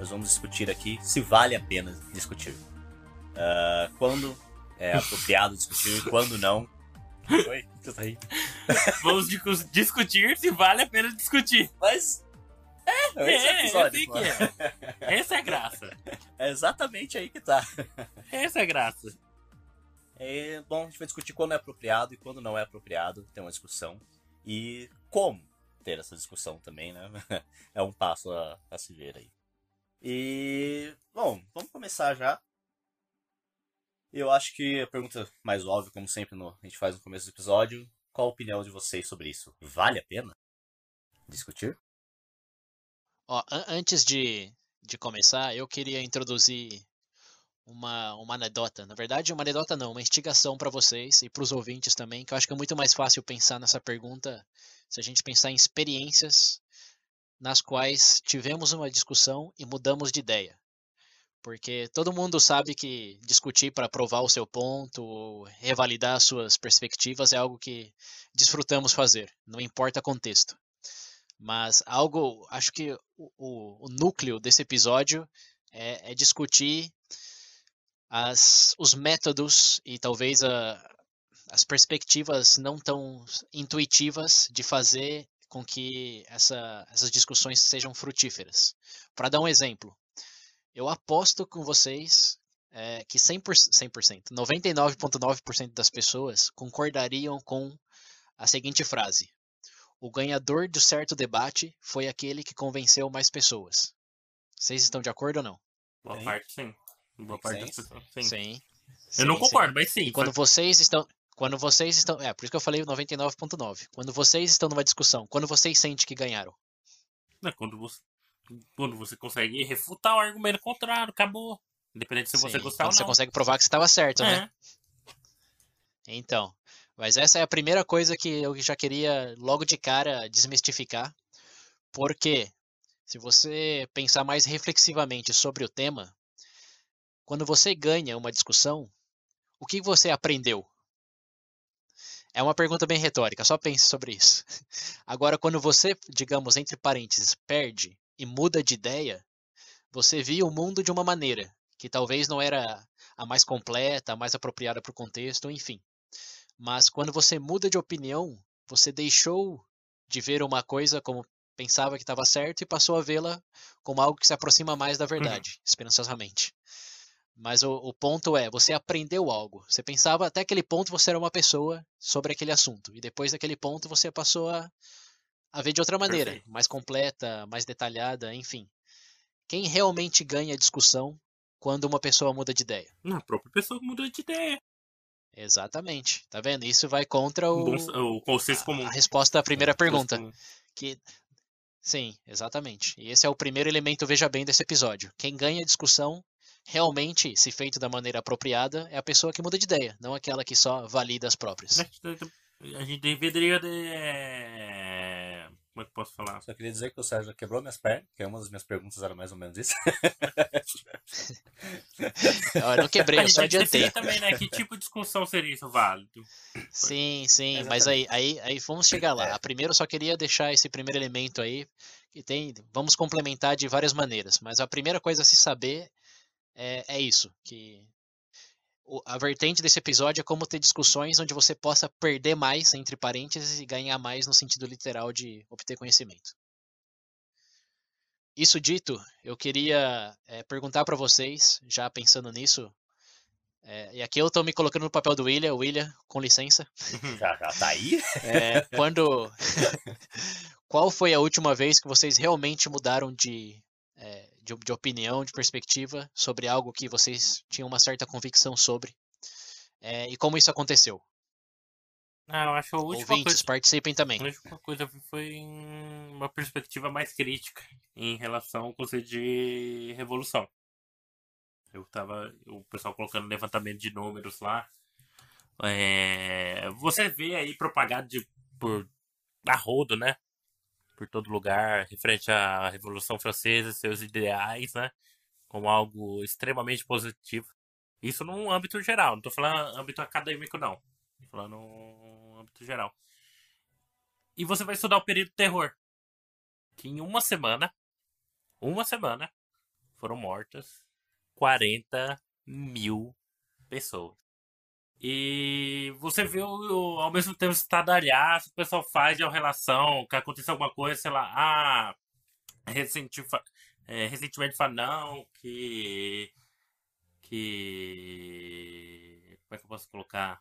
Nós vamos discutir aqui se vale a pena discutir. Uh, quando é apropriado discutir e quando não. Oi, tu tá aí? Vamos discutir se vale a pena discutir. Mas. É, esse é, é episódio, eu sei que é. Essa é a graça. É exatamente aí que tá. Essa é a graça. É, bom, a gente vai discutir quando é apropriado e quando não é apropriado ter uma discussão. E como ter essa discussão também, né? É um passo a, a se ver aí. E, bom, vamos começar já. Eu acho que a pergunta mais óbvia, como sempre no, a gente faz no começo do episódio, qual a opinião de vocês sobre isso? Vale a pena discutir? Ó, an antes de, de começar, eu queria introduzir uma, uma anedota. Na verdade, uma anedota não, uma instigação para vocês e para os ouvintes também, que eu acho que é muito mais fácil pensar nessa pergunta se a gente pensar em experiências nas quais tivemos uma discussão e mudamos de ideia. Porque todo mundo sabe que discutir para provar o seu ponto ou revalidar suas perspectivas é algo que desfrutamos fazer, não importa contexto. Mas algo, acho que o, o, o núcleo desse episódio é, é discutir as, os métodos e talvez a, as perspectivas não tão intuitivas de fazer com que essa, essas discussões sejam frutíferas. Para dar um exemplo, eu aposto com vocês é, que 100%, 100% 99,9% das pessoas concordariam com a seguinte frase: O ganhador do certo debate foi aquele que convenceu mais pessoas. Vocês estão de acordo ou não? Boa sim. parte, sim. Boa parte das pessoas, sim. Sim. Eu não concordo, mas sim. E quando vocês estão, quando vocês estão. É, por isso que eu falei 99,9. Quando vocês estão numa discussão, quando vocês sentem que ganharam. É quando você, quando você consegue refutar o argumento contrário, acabou. Independente se você gostar ou não. Você consegue provar que você estava certo, né? é. né? Então. Mas essa é a primeira coisa que eu já queria logo de cara desmistificar. Porque se você pensar mais reflexivamente sobre o tema, quando você ganha uma discussão, o que você aprendeu? É uma pergunta bem retórica, só pense sobre isso. Agora, quando você, digamos, entre parênteses, perde e muda de ideia, você via o mundo de uma maneira que talvez não era a mais completa, a mais apropriada para o contexto, enfim. Mas quando você muda de opinião, você deixou de ver uma coisa como pensava que estava certo e passou a vê-la como algo que se aproxima mais da uhum. verdade, uhum. esperançosamente. Mas o, o, ponto é, você aprendeu algo. Você pensava até aquele ponto você era uma pessoa sobre aquele assunto. E depois daquele ponto você passou a, a ver de outra maneira, Perfeito. mais completa, mais detalhada, enfim. Quem realmente ganha a discussão quando uma pessoa muda de ideia? A própria pessoa muda de ideia. Exatamente. Tá vendo? Isso vai contra o, o consenso comum. A, a resposta à primeira pergunta. Que Sim, exatamente. E esse é o primeiro elemento, veja bem, desse episódio. Quem ganha a discussão realmente, se feito da maneira apropriada, é a pessoa que muda de ideia, não aquela que só valida as próprias. A gente deveria. De... É, como é que posso falar? Só queria dizer que o Sérgio quebrou minhas pernas, que uma das minhas perguntas era mais ou menos isso. eu não quebrei, eu só adiantei. também, né? Que tipo de discussão seria isso válido? Sim, sim, Exatamente. mas aí, aí, aí vamos chegar lá. É. Primeiro, eu só queria deixar esse primeiro elemento aí, que tem. Vamos complementar de várias maneiras, mas a primeira coisa a se saber é, é isso, que a vertente desse episódio é como ter discussões onde você possa perder mais, entre parênteses, e ganhar mais no sentido literal de obter conhecimento. Isso dito, eu queria é, perguntar para vocês, já pensando nisso, é, e aqui eu estou me colocando no papel do William, William, com licença. Já, já tá aí? É, quando. Qual foi a última vez que vocês realmente mudaram de, é, de, de opinião, de perspectiva sobre algo que vocês tinham uma certa convicção sobre. É, e como isso aconteceu? Ah, eu acho a última Ouvintes, coisa... participem também. A última coisa foi uma perspectiva mais crítica em relação ao conceito de revolução. Eu tava. O pessoal colocando levantamento de números lá. É, você vê aí propagado de, por a rodo, né? Por todo lugar, referente à Revolução Francesa, seus ideais, né? Como algo extremamente positivo. Isso num âmbito geral, não tô falando âmbito acadêmico, não. Tô falando no âmbito geral. E você vai estudar o período do terror. Que em uma semana, uma semana, foram mortas 40 mil pessoas. E você vê o, ao mesmo tempo estadalhar, o pessoal faz de relação, que aconteceu alguma coisa, sei lá, ah, recentemente, é, recentemente fala, não, que. que. Como é que eu posso colocar?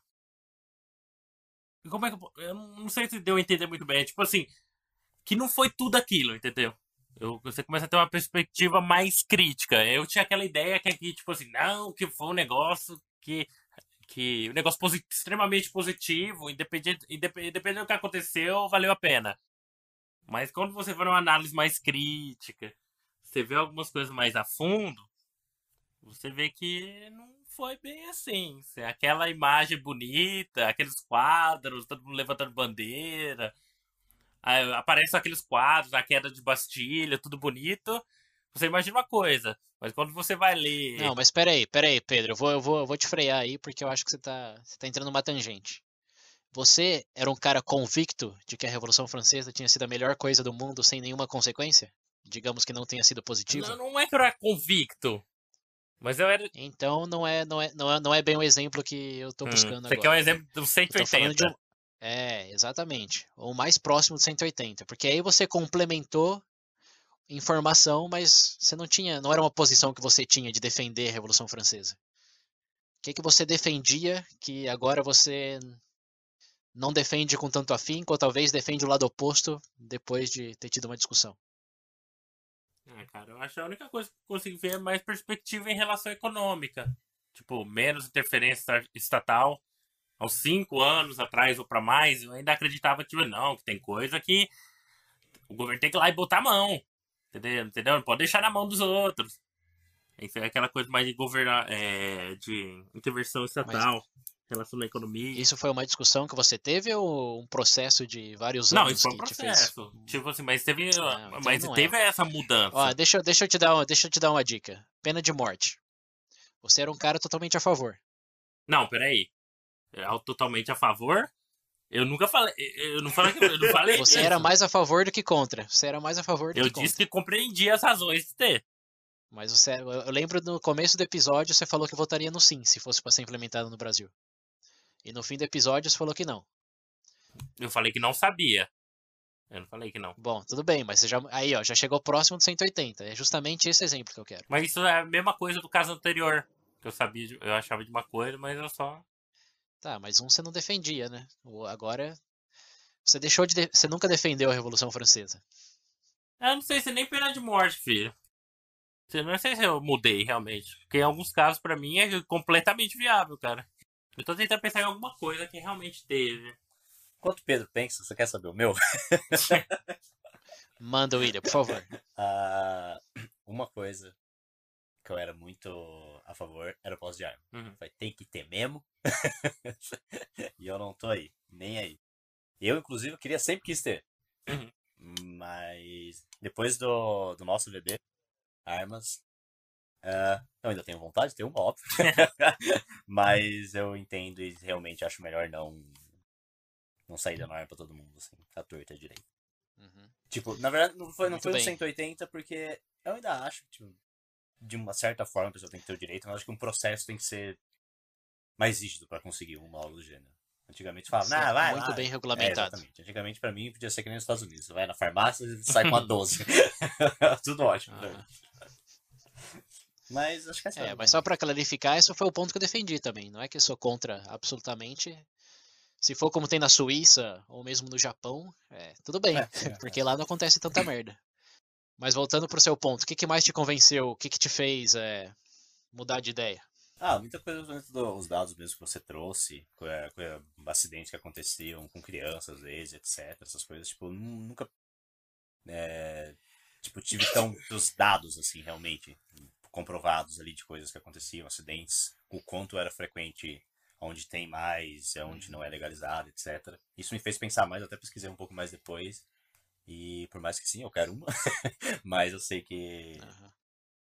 Como é que eu, eu não sei se deu a entender muito bem. Tipo assim, que não foi tudo aquilo, entendeu? Eu, você começa a ter uma perspectiva mais crítica. Eu tinha aquela ideia que aqui, tipo assim, não, que foi um negócio que. Que um negócio posit extremamente positivo, independente, independente do que aconteceu, valeu a pena. Mas quando você vai numa análise mais crítica, você vê algumas coisas mais a fundo, você vê que não foi bem assim. Aquela imagem bonita, aqueles quadros, todo mundo levantando bandeira. Aparecem aqueles quadros, a queda de Bastilha, tudo bonito. Você imagina uma coisa, mas quando você vai ler. Não, mas peraí, peraí, Pedro. Eu vou, eu vou, eu vou te frear aí porque eu acho que você tá, você tá entrando numa tangente. Você era um cara convicto de que a Revolução Francesa tinha sido a melhor coisa do mundo sem nenhuma consequência? Digamos que não tenha sido positivo? Não, não é que eu era convicto. Mas eu era. Então não é, não é, não é, não é bem o exemplo que eu tô buscando hum, agora. Você quer um exemplo do 180. Um... É, exatamente. O mais próximo de 180. Porque aí você complementou informação, mas você não tinha. Não era uma posição que você tinha de defender a Revolução Francesa. O que, que você defendia que agora você não defende com tanto afinco, ou talvez defende o lado oposto depois de ter tido uma discussão? Ah, cara, eu acho que a única coisa que eu consigo ver é mais perspectiva em relação econômica. Tipo, menos interferência estatal. Aos cinco anos atrás ou para mais, eu ainda acreditava que não, que tem coisa que o governo tem que ir lá e botar a mão. Entendeu? entendeu? Não pode deixar na mão dos outros. Isso é aquela coisa mais de governar, é, de intervenção estatal. Mas relação à economia. Isso foi uma discussão que você teve ou um processo de vários anos? Não, isso foi um processo. Tipo assim, mas teve, não, então mas teve é. essa mudança. Ó, deixa, deixa, eu te dar uma, deixa eu te dar uma dica. Pena de morte. Você era um cara totalmente a favor. Não, peraí. É totalmente a favor? Eu nunca falei. Eu não falei. Eu não falei Você isso. era mais a favor do que contra. Você era mais a favor do eu que contra. Eu disse que compreendia as razões de ter. Mas você, eu lembro no começo do episódio você falou que votaria no sim se fosse para ser implementado no Brasil. E no fim do episódio você falou que não. Eu falei que não sabia. Eu não falei que não. Bom, tudo bem, mas você já. Aí, ó, já chegou próximo do 180. É justamente esse exemplo que eu quero. Mas isso é a mesma coisa do caso anterior. Que eu sabia, eu achava de uma coisa, mas eu só. Tá, mas um você não defendia, né? Agora. Você deixou de. Você nunca defendeu a Revolução Francesa. Eu não sei se nem pena de morte, filho. Eu não sei se eu mudei realmente. Porque em alguns casos, para mim, é completamente viável, cara. Eu tô tentando pensar em alguma coisa que realmente teve. Enquanto Pedro pensa, você quer saber o meu? Manda, William, por favor. Uh, uma coisa que eu era muito a favor era o pós de arma. Uhum. Foi, tem que ter mesmo. e eu não tô aí, nem aí. Eu, inclusive, queria sempre quis ter. Uhum. Mas depois do, do nosso VB, armas, Uh, eu ainda tenho vontade de ter um, óbvio. Mas eu entendo e realmente acho melhor não não sair dando arma pra todo mundo, assim, a torta direito. Uhum. Tipo, na verdade, não foi, não foi no 180 porque eu ainda acho tipo, de uma certa forma a pessoa tem que ter o direito, mas acho que um processo tem que ser mais rígido para conseguir um algo do gênero. Antigamente falava, vai Muito lá. bem regulamentado. É, Antigamente, pra mim, podia ser que nem nos Estados Unidos. Você vai na farmácia e sai com a 12. Tudo ótimo. Ah. Mas acho que é, é mas só para clarificar, esse foi o ponto que eu defendi também. Não é que eu sou contra absolutamente. Se for como tem na Suíça ou mesmo no Japão, é, tudo bem, é, é, porque lá não acontece tanta merda. Mas voltando pro seu ponto, o que, que mais te convenceu? O que, que te fez é, mudar de ideia? Ah, muita coisa dos dados mesmo que você trouxe, com, com acidentes que aconteciam com crianças, às vezes, etc. Essas coisas, tipo, nunca é, tipo, tive tão dos dados, assim, realmente comprovados ali de coisas que aconteciam, acidentes, o quanto era frequente onde tem mais, onde Uhum. não é legalizado, etc. Isso me fez pensar mais, até pesquisei um pouco mais depois. E por mais que sim, eu quero uma, mas eu sei que Aham.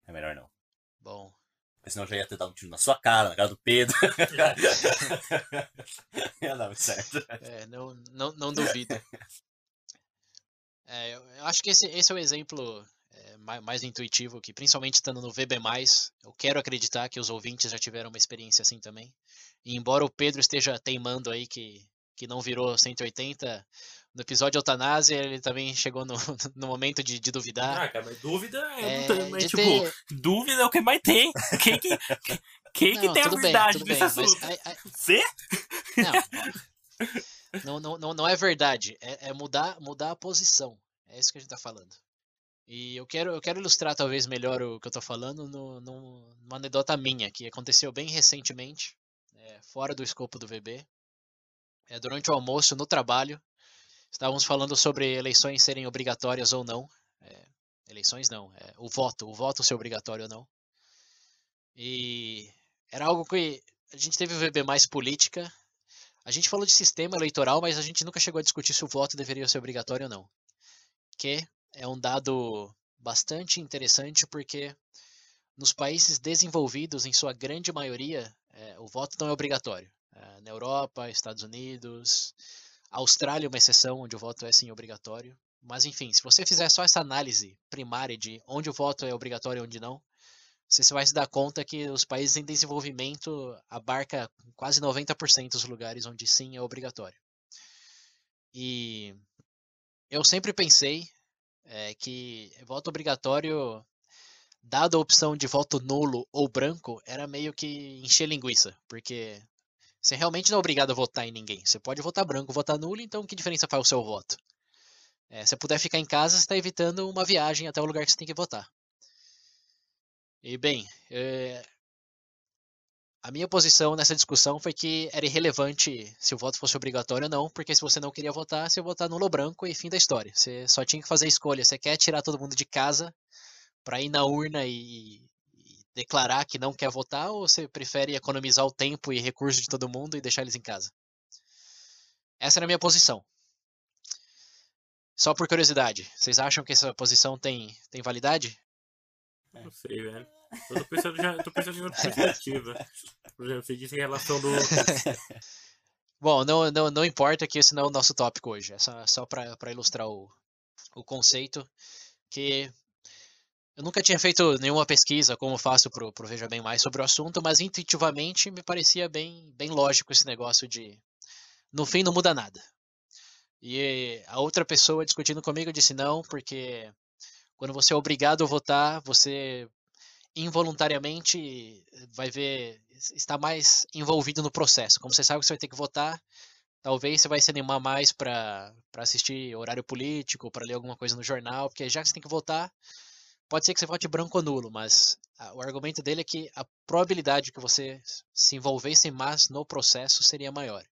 é melhor não. Bom, Porque senão eu já ia ter dado um tiro na sua cara, na cara do Pedro. ia dar certo. é, não, não, não duvido. É, eu eu acho que esse, esse é o exemplo é, mais, mais intuitivo, que principalmente estando no VB+, eu quero acreditar que os ouvintes já tiveram uma experiência assim também. E embora o Pedro esteja teimando aí que, que não virou 180, no episódio Eutanásia ele também chegou no, no momento de, de duvidar. Ah, cara, mas dúvida É, mas, de tipo, ter- dúvida é o que mais tem. Quem que, quem que Não, tem a bem, verdade tudo nesse bem, mas assunto? aí- Você? Não, não, não, não é verdade. É, é mudar, mudar a posição. É isso que a gente tá falando. E eu quero, eu quero ilustrar talvez melhor o que eu tô falando no, no- numa anedota minha, que aconteceu bem recentemente, é, fora do escopo do VB. É, durante o almoço, no trabalho, estávamos falando sobre eleições serem obrigatórias ou não. É, eleições não, é, o voto, o voto ser obrigatório ou não. E era algo que a gente teve o VB mais política, a gente falou de sistema eleitoral, mas a gente nunca chegou a discutir se o voto deveria ser obrigatório ou não. Que é um dado bastante interessante porque nos países desenvolvidos, em sua grande maioria, eh, o voto não é obrigatório. Eh, na Europa, Estados Unidos, Austrália é uma exceção, onde o voto é sim obrigatório. Mas enfim, se você fizer só essa análise primária de onde o voto é obrigatório e onde não, você vai se dar conta que os países em desenvolvimento abarca quase 90% dos lugares onde sim é obrigatório. E eu sempre pensei eh, que voto obrigatório, dada a opção de voto nulo ou branco, era meio que encher linguiça, porque você realmente não é obrigado a votar em ninguém. Você pode votar branco, votar nulo, então que diferença faz o seu voto? Eh, se você puder ficar em casa, você está evitando uma viagem até o lugar que você tem que votar. E bem, eh, a minha posição nessa discussão foi que era irrelevante se o voto fosse obrigatório ou não, porque se você não queria votar, você ia votar nulo ou branco e fim da história. Você só tinha que fazer a escolha. Você quer tirar todo mundo de casa para ir na urna e declarar que não quer votar, ou você prefere economizar o tempo e recursos de todo mundo e deixar eles em casa? Essa era a minha posição. Só por curiosidade, vocês acham que essa posição tem, tem validade? Não sei, velho. Eu tô pensando, já, tô pensando em outra perspectiva. Por exemplo, você disse em relação do. Bom, não, não, não importa que esse não é o nosso tópico hoje. É só, só para ilustrar o, o conceito. Que eu nunca tinha feito nenhuma pesquisa, como faço pro, pro Veja Bem Mais, sobre o assunto, mas intuitivamente me parecia bem, bem lógico esse negócio de. No fim, não muda nada. E a outra pessoa discutindo comigo disse não, porque quando você é obrigado a votar, você involuntariamente vai ver, está mais envolvido no processo. Como você sabe que você vai ter que votar, talvez você vai se animar mais para assistir horário político, para ler alguma coisa no jornal, porque já que você tem que votar, pode ser que você vote branco ou nulo, mas a, o argumento dele é que a probabilidade de que você se envolvesse mais no processo seria maior.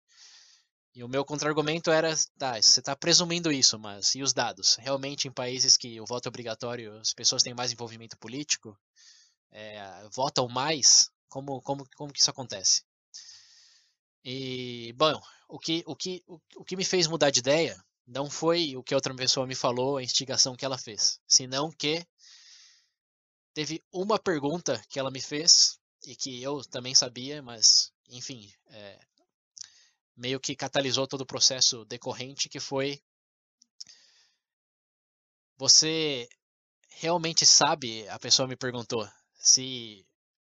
E o meu contra-argumento era, tá, você está presumindo isso, mas e os dados? Realmente, em países que o voto é obrigatório, as pessoas têm mais envolvimento político, é, votam mais, como, como, como que isso acontece? E, bom, o que, o, que, o, o que me fez mudar de ideia não foi o que outra pessoa me falou, a instigação que ela fez, senão que teve uma pergunta que ela me fez e que eu também sabia, mas, enfim, é, meio que catalisou todo o processo decorrente, que foi você realmente sabe, a pessoa me perguntou, se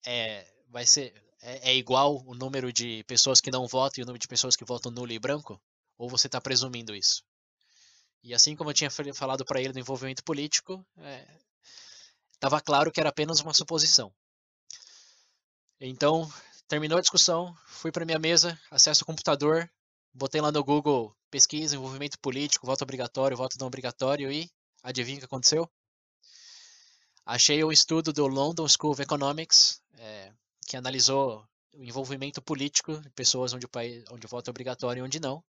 é, vai ser é, é, igual o número de pessoas que não votam e o número de pessoas que votam nulo e branco? Ou você está presumindo isso? E assim como eu tinha falado para ele do envolvimento político, estava claro que era apenas uma suposição. Então, terminou a discussão, fui para minha mesa, acesso ao computador, botei lá no Google pesquisa, envolvimento político, voto obrigatório, voto não obrigatório e adivinha o que aconteceu? Achei um estudo do London School of Economics é, que analisou o envolvimento político de pessoas onde o, país, onde o voto é obrigatório e onde não,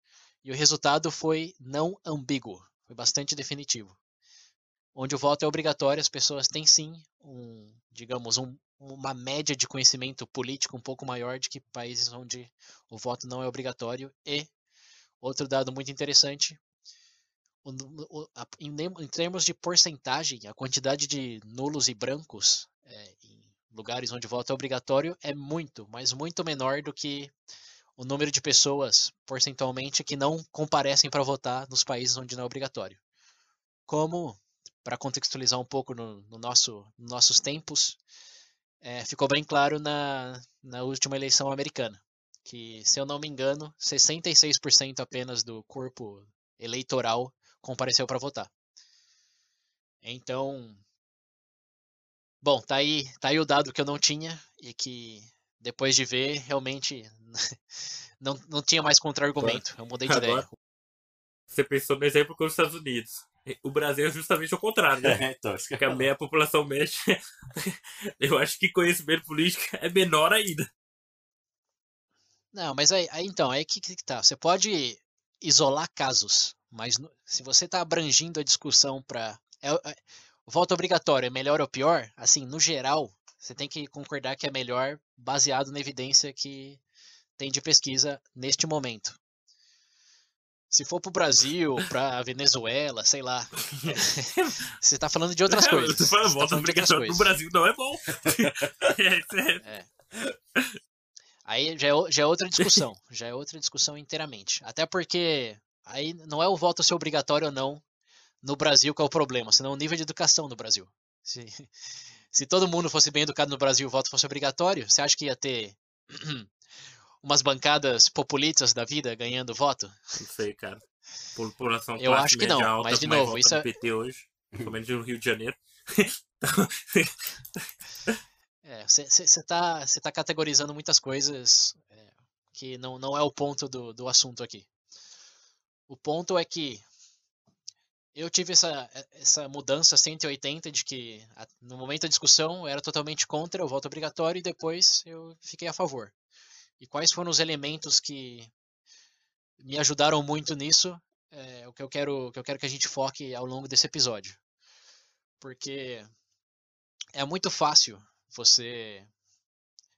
e o resultado foi não ambíguo, foi bastante definitivo. Onde o voto é obrigatório, as pessoas têm sim um, digamos, um, uma média de conhecimento político um pouco maior de que países onde o voto não é obrigatório. E outro dado muito interessante, o, o, a, em, em, termos de porcentagem, a quantidade de nulos e brancos é, em lugares onde o voto é obrigatório é muito, mas muito menor do que o número de pessoas percentualmente que não comparecem para votar nos países onde não é obrigatório. Como, para contextualizar um pouco no, no nosso, nos nossos tempos, é, ficou bem claro na, na última eleição americana, que, se eu não me engano, 66% apenas do corpo eleitoral compareceu para votar. Então, bom, tá aí, tá aí o dado que eu não tinha e que depois de ver, realmente não, não tinha mais contra-argumento. Eu mudei de Agora, ideia. Você pensou no exemplo com os Estados Unidos. O Brasil é justamente o contrário, né? É, então, Porque a meia população média, eu acho que conhecimento político é menor ainda. Não, mas aí, aí então, aí que, que tá. Você pode isolar casos, mas no, se você está abrangindo a discussão para. É, é, voto obrigatório é melhor ou pior? Assim, no geral, você tem que concordar que é melhor baseado na evidência que tem de pesquisa neste momento. Se for para o Brasil, para a Venezuela, sei lá. você está falando de outras coisas. Você fala, voto tá obrigatório no Brasil não é bom. é. Aí já é, já é outra discussão. Já é outra discussão inteiramente. Até porque aí não é o voto ser obrigatório ou não no Brasil que é o problema, senão o nível de educação no Brasil. Se, se todo mundo fosse bem educado no Brasil e o voto fosse obrigatório, você acha que ia ter umas bancadas populistas da vida ganhando voto? Não sei, cara. População Eu acho que não, alta, mas de novo, isso é PT hoje, principalmente no Rio de Janeiro. Você é, está tá categorizando muitas coisas é, que não, não é o ponto do, do assunto aqui. O ponto é que eu tive essa, essa mudança 180 de que no momento da discussão eu era totalmente contra o voto obrigatório e depois eu fiquei a favor. E quais foram os elementos que me ajudaram muito nisso? É o que eu quero que eu quero que a gente foque ao longo desse episódio. Porque é muito fácil você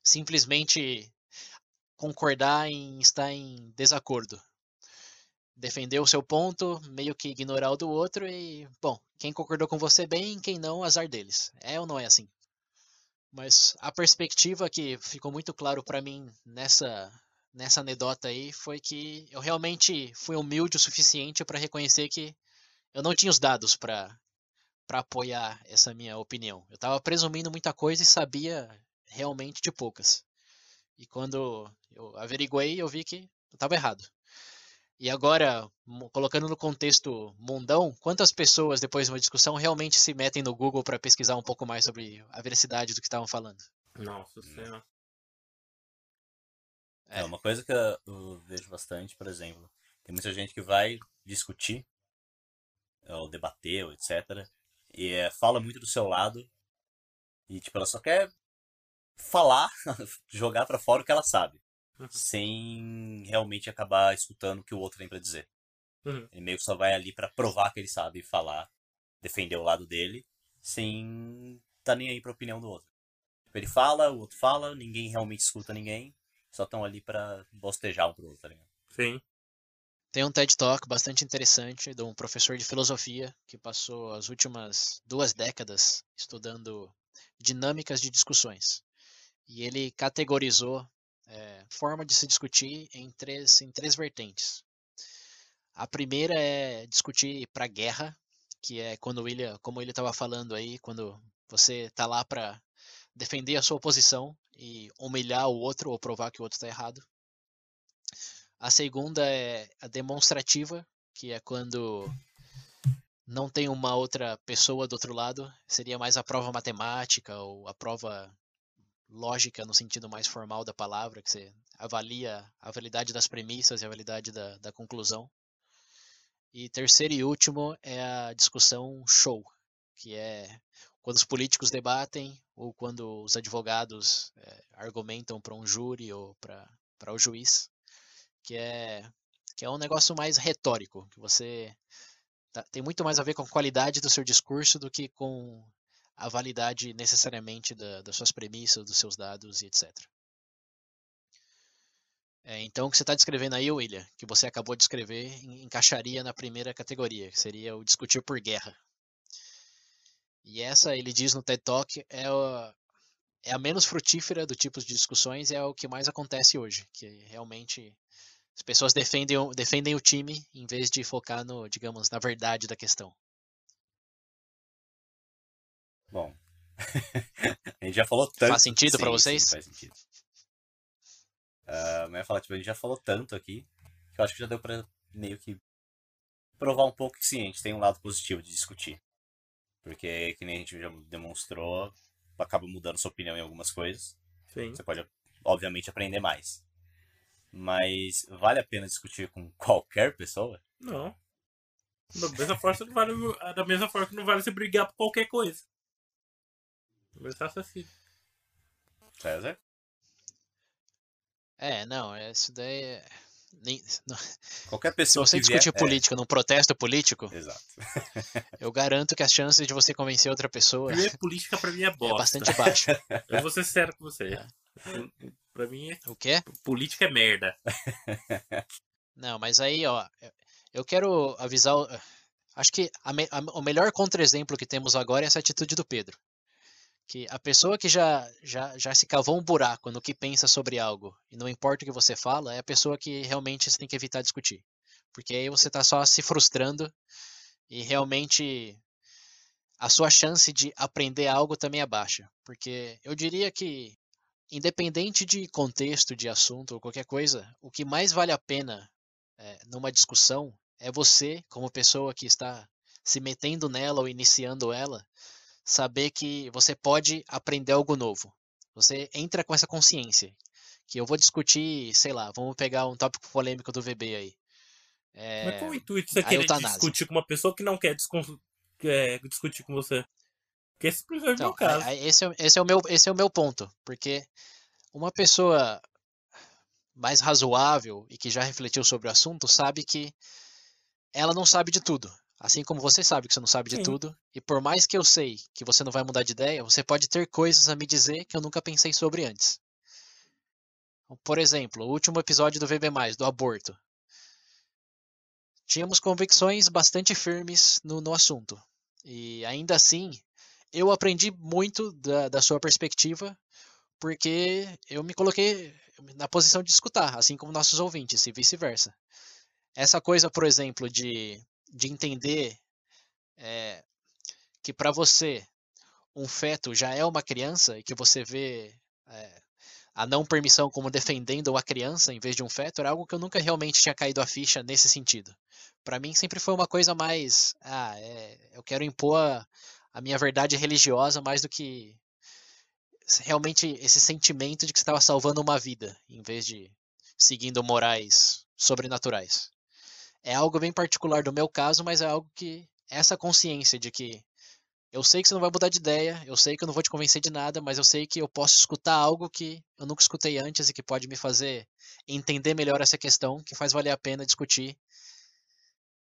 simplesmente concordar em estar em desacordo defender o seu ponto, meio que ignorar o do outro e, bom, quem concordou com você bem, quem não, azar deles. É ou não é assim? Mas a perspectiva que ficou muito claro para mim nessa nessa anedota aí foi que eu realmente fui humilde o suficiente para reconhecer que eu não tinha os dados para para apoiar essa minha opinião. Eu estava presumindo muita coisa e sabia realmente de poucas. E quando eu averiguei, eu vi que eu estava errado. E agora, colocando no contexto mundão, quantas pessoas, depois de uma discussão, realmente se metem no Google para pesquisar um pouco mais sobre a veracidade do que estavam falando? Nossa Senhora. É. é uma coisa que eu vejo bastante, por exemplo, tem muita gente que vai discutir, ou debater, ou etc. E é, fala muito do seu lado. E tipo, ela só quer falar, jogar para fora o que ela sabe. Uhum. sem realmente acabar escutando o que o outro tem para dizer. Uhum. Ele meio que só vai ali para provar que ele sabe falar, defender o lado dele, sem tá nem aí pra opinião do outro. Tipo, ele fala, o outro fala, ninguém realmente escuta ninguém, só estão ali para bostejar um pro outro, tá ligado? Sim. Tem um TED Talk bastante interessante de um professor de filosofia que passou as últimas duas décadas estudando dinâmicas de discussões. E ele categorizou é, forma de se discutir em três, em três vertentes. A primeira é discutir para guerra, que é quando o William, como ele estava falando aí, quando você está lá para defender a sua posição e humilhar o outro ou provar que o outro está errado. A segunda é a demonstrativa, que é quando não tem uma outra pessoa do outro lado, seria mais a prova matemática ou a prova lógica no sentido mais formal da palavra, que você avalia a validade das premissas e a validade da, da conclusão. E terceiro e último é a discussão show, que é quando os políticos debatem ou quando os advogados é, argumentam para um júri ou para o juiz, que é, que é um negócio mais retórico, que você tá- tem muito mais a ver com a qualidade do seu discurso do que com a validade necessariamente da- das suas premissas, dos seus dados e etc. É, então, o que você está descrevendo aí, William, que você acabou de escrever, en- encaixaria na primeira categoria, que seria o discutir por guerra. E essa, ele diz no TED Talk, é, o- é a menos frutífera do tipo de discussões e é o que mais acontece hoje, que realmente as pessoas defendem, defendem o time em vez de focar no, digamos, na verdade da questão. A gente já falou tanto. Faz sentido pra Sim, vocês? Sim, faz sentido. Ah, mas eu ia falar, tipo, a gente já falou tanto aqui que eu acho que já deu pra meio que provar um pouco que sim, a gente tem um lado positivo de discutir. Porque, que nem a gente já demonstrou, acaba mudando sua opinião em algumas coisas. Sim. Você pode, obviamente, aprender mais. Mas vale a pena discutir com qualquer pessoa? Não. Da mesma forma, não vale, da mesma forma que não vale você brigar por qualquer coisa. Mas é assim. César? É, não, é- isso daí é... nem- não- Qualquer Se pessoa você que vier... discutir política num protesto político, É, exato. eu garanto que as chances de você convencer outra pessoa Primeiro, política pra mim é é bosta. bastante baixa. Eu vou ser sério com você. É. Pra mim, O quê? política é merda. Não, mas aí, ó, eu- quero avisar. Acho que a me- a- o melhor contra-exemplo que temos agora é essa atitude do Pedro. Que a pessoa que já, já, já se cavou um buraco no que pensa sobre algo, e não importa o que você fala, é a pessoa que realmente você tem que evitar discutir. Porque aí você tá só se frustrando e realmente a sua chance de aprender algo também é baixa. Porque eu diria que, independente de contexto, de assunto ou qualquer coisa, o que mais vale a pena é, numa discussão é você, como pessoa que está se metendo nela ou iniciando ela, saber que você pode aprender algo novo. Você entra com essa consciência que eu vou discutir, sei lá, vamos pegar um tópico polêmico do VB aí. É, Mas qual o intuito de você querer eutanásia. discutir com uma pessoa que não quer é, discutir com você? Que esse é o meu Então, caso. a- esse, é, esse, é o meu, esse é o meu ponto, porque uma pessoa mais razoável e que já refletiu sobre o assunto sabe que ela não sabe de tudo. Assim como você sabe que você não sabe de Sim. tudo, e por mais que eu sei que você não vai mudar de ideia, você pode ter coisas a me dizer que eu nunca pensei sobre antes. Por exemplo, o último episódio do VB+, do aborto. Tínhamos convicções bastante firmes no, no assunto. E ainda assim, eu aprendi muito da, da sua perspectiva, porque eu me coloquei na posição de escutar, assim como nossos ouvintes, e vice-versa. Essa coisa, por exemplo, de, de entender é, que para você um feto já é uma criança e que você vê é, a não permissão como defendendo uma criança em vez de um feto, era algo que eu nunca realmente tinha caído a ficha nesse sentido. Para mim sempre foi uma coisa mais, ah, é, eu quero impor a, a minha verdade religiosa mais do que realmente esse sentimento de que estava salvando uma vida, em vez de seguindo morais sobrenaturais. É algo bem particular do meu caso, mas é algo que essa consciência de que eu sei que você não vai mudar de ideia, eu sei que eu não vou te convencer de nada, mas eu sei que eu posso escutar algo que eu nunca escutei antes e que pode me fazer entender melhor essa questão, que faz valer a pena discutir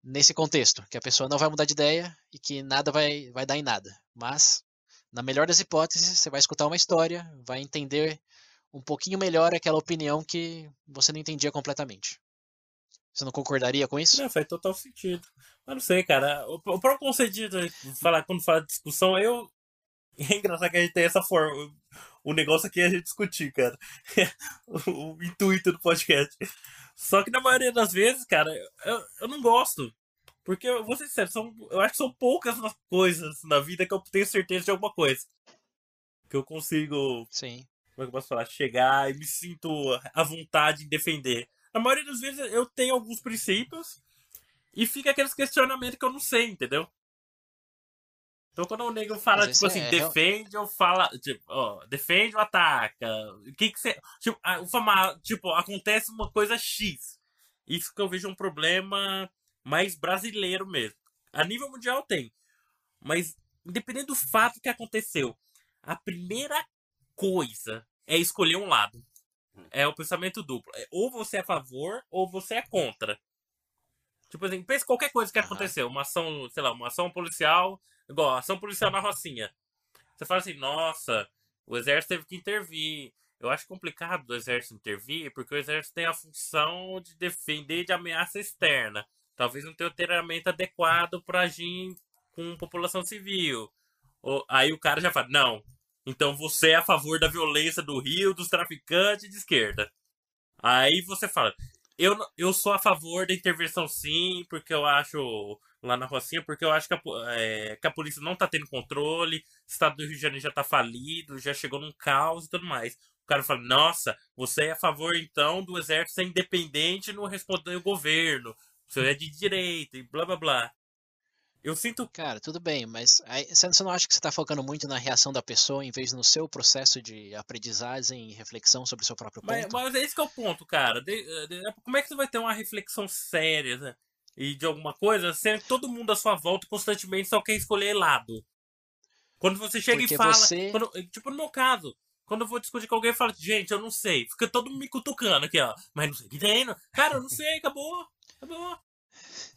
nesse contexto, que a pessoa não vai mudar de ideia e que nada vai, vai dar em nada. Mas, na melhor das hipóteses, você vai escutar uma história, vai entender um pouquinho melhor aquela opinião que você não entendia completamente. Você não concordaria com isso? Não, faz total sentido. Mas não sei, cara. O, o próprio conceito de falar, quando fala de discussão, eu. É engraçado que a gente tem essa forma. O negócio aqui é a gente discutir, cara. o, o intuito do podcast. Só que na maioria das vezes, cara, eu, eu não gosto. Porque, eu vou ser sincero, são, eu acho que são poucas as coisas na vida que eu tenho certeza de alguma coisa. Que eu consigo Sim. como é que eu posso falar? Chegar e me sinto à vontade em defender. Na maioria das vezes eu tenho alguns princípios e fica aqueles questionamentos que eu não sei, entendeu? Então quando o nego fala, Mas tipo assim, é- defende ou fala, tipo, ó, defende ou ataca. O que que você. Tipo, o fama- tipo, acontece uma coisa X. Isso que eu vejo um problema mais brasileiro mesmo. A nível mundial tem. Mas, independente do fato que aconteceu, a primeira coisa é escolher um lado. É o pensamento duplo. É ou você é a favor ou você é contra. Tipo assim, pensa qualquer coisa que aconteceu. Uma ação, sei lá, uma ação policial, igual ação policial na Rocinha. Você fala assim, nossa, o exército teve que intervir. Eu acho complicado do exército intervir, porque o exército tem a função de defender de ameaça externa. Talvez não tenha o treinamento adequado para agir com população civil. Ou- Aí o cara já fala, não, então você é a favor da violência do Rio, dos traficantes de esquerda. Aí você fala, eu, eu sou a favor da intervenção sim, porque eu acho, lá na Rocinha, porque eu acho que a, é, que a polícia não tá tendo controle, o estado do Rio de Janeiro já tá falido, já chegou num caos e tudo mais. O cara fala, nossa, você é a favor então do exército ser independente e não responder o governo. Você é de direita e blá blá blá. Eu sinto Cara, tudo bem, mas aí, você não acha que você está focando muito na reação da pessoa em vez no seu processo de aprendizagem e reflexão sobre o seu próprio Mas, ponto? mas é esse que é o ponto, cara. De- de- como é que você vai ter uma reflexão séria né? e de alguma coisa, sendo que todo mundo à sua volta constantemente só quer escolher lado? Quando você chega Porque e fala. você- quando- tipo, no meu caso, quando eu vou discutir com alguém, eu falo, gente, eu não sei. Fica todo mundo me cutucando aqui, ó. Mas não sei o que tem. Cara, eu não sei, acabou. Acabou.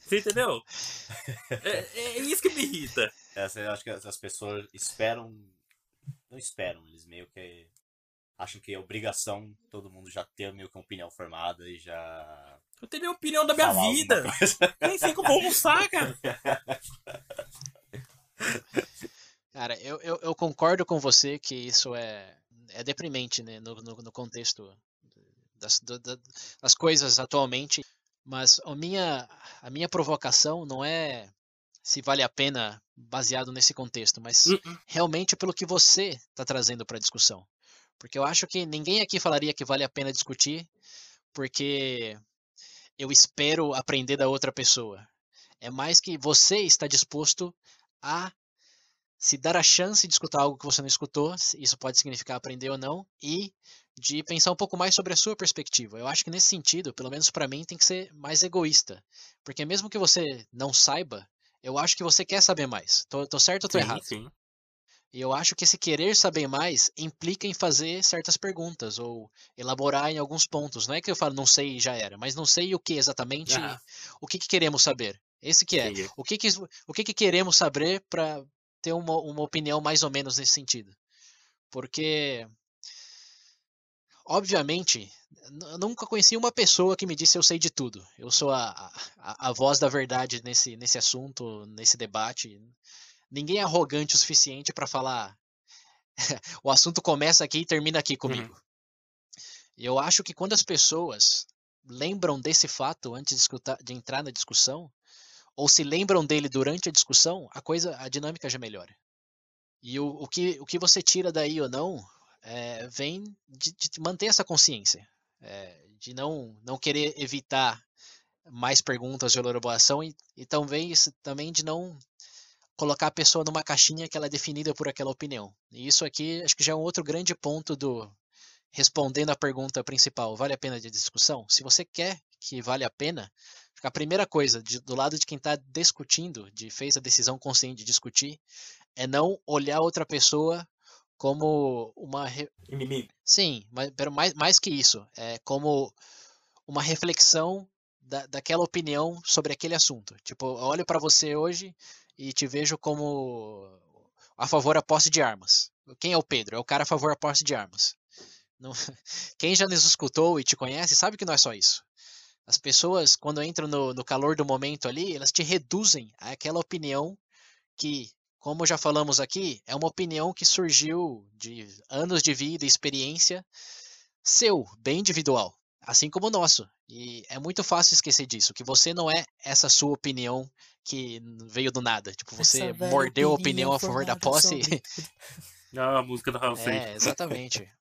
Você entendeu? É, é isso que me irrita. Essa, eu acho que as as pessoas esperam. Não esperam, eles meio que acham que é obrigação todo mundo já ter meio que uma opinião formada e já. Eu tenho a opinião da minha falar vida. Nem sei como vou almoçar, cara. Cara, eu, eu, eu concordo com você que isso é, é deprimente, né, no, no, no contexto das, do- da- das coisas atualmente, mas a minha, a minha provocação não é se vale a pena baseado nesse contexto, mas Uh-uh. realmente pelo que você está trazendo para a discussão. Porque eu acho que ninguém aqui falaria que vale a pena discutir, porque eu espero aprender da outra pessoa. É mais que você está disposto a se dar a chance de escutar algo que você não escutou, isso pode significar aprender ou não, e de pensar um pouco mais sobre a sua perspectiva. Eu acho que nesse sentido, pelo menos para mim, tem que ser mais egoísta. Porque mesmo que você não saiba, eu acho que você quer saber mais. Tô, tô certo ou tô Sim, errado? sim. E eu acho que esse querer saber mais implica em fazer certas perguntas ou elaborar em alguns pontos. Não é que eu falo não sei e já era, mas não sei o que exatamente, Ah. o que, que queremos saber. Esse que é. Entendi. O que, que, o que, que queremos saber para ter uma, uma opinião mais ou menos nesse sentido? Porque, obviamente, nunca conheci uma pessoa que me disse eu sei de tudo. Eu sou a, a, a voz da verdade nesse, nesse assunto, nesse debate. Ninguém é arrogante o suficiente para falar o assunto começa aqui e termina aqui comigo. E eu acho que quando as pessoas lembram desse fato antes de, escutar, de entrar na discussão, ou se lembram dele durante a discussão, a coisa, a dinâmica já melhora. E o, o, que, o que você tira daí ou não é, vem de, de manter essa consciência, é, de não, não querer evitar mais perguntas de elaboração e, e talvez também de não colocar a pessoa numa caixinha que ela é definida por aquela opinião. E isso aqui acho que já é um outro grande ponto do respondendo à pergunta principal, vale a pena de discussão? Se você quer que vale a pena, a primeira coisa de, do lado de quem está discutindo, de fez a decisão consciente de discutir, é não olhar outra pessoa como uma re... Inimigo. sim, mas pero mais, mais que isso, é como uma reflexão da, daquela opinião sobre aquele assunto. Tipo, eu olho para você hoje e te vejo como a favor da posse de armas. Quem é o Pedro? É o cara a favor da posse de armas. Não... Quem já nos escutou e te conhece sabe que não é só isso. As pessoas, quando entram no, no calor do momento ali, elas te reduzem àquela opinião que, como já falamos aqui, é uma opinião que surgiu de anos de vida e experiência seu, bem individual, assim como o nosso. E é muito fácil esquecer disso, que você não é essa sua opinião que veio do nada. Tipo, você mordeu a opinião a favor da posse. Ah, a música Raul Seixas. É, exatamente.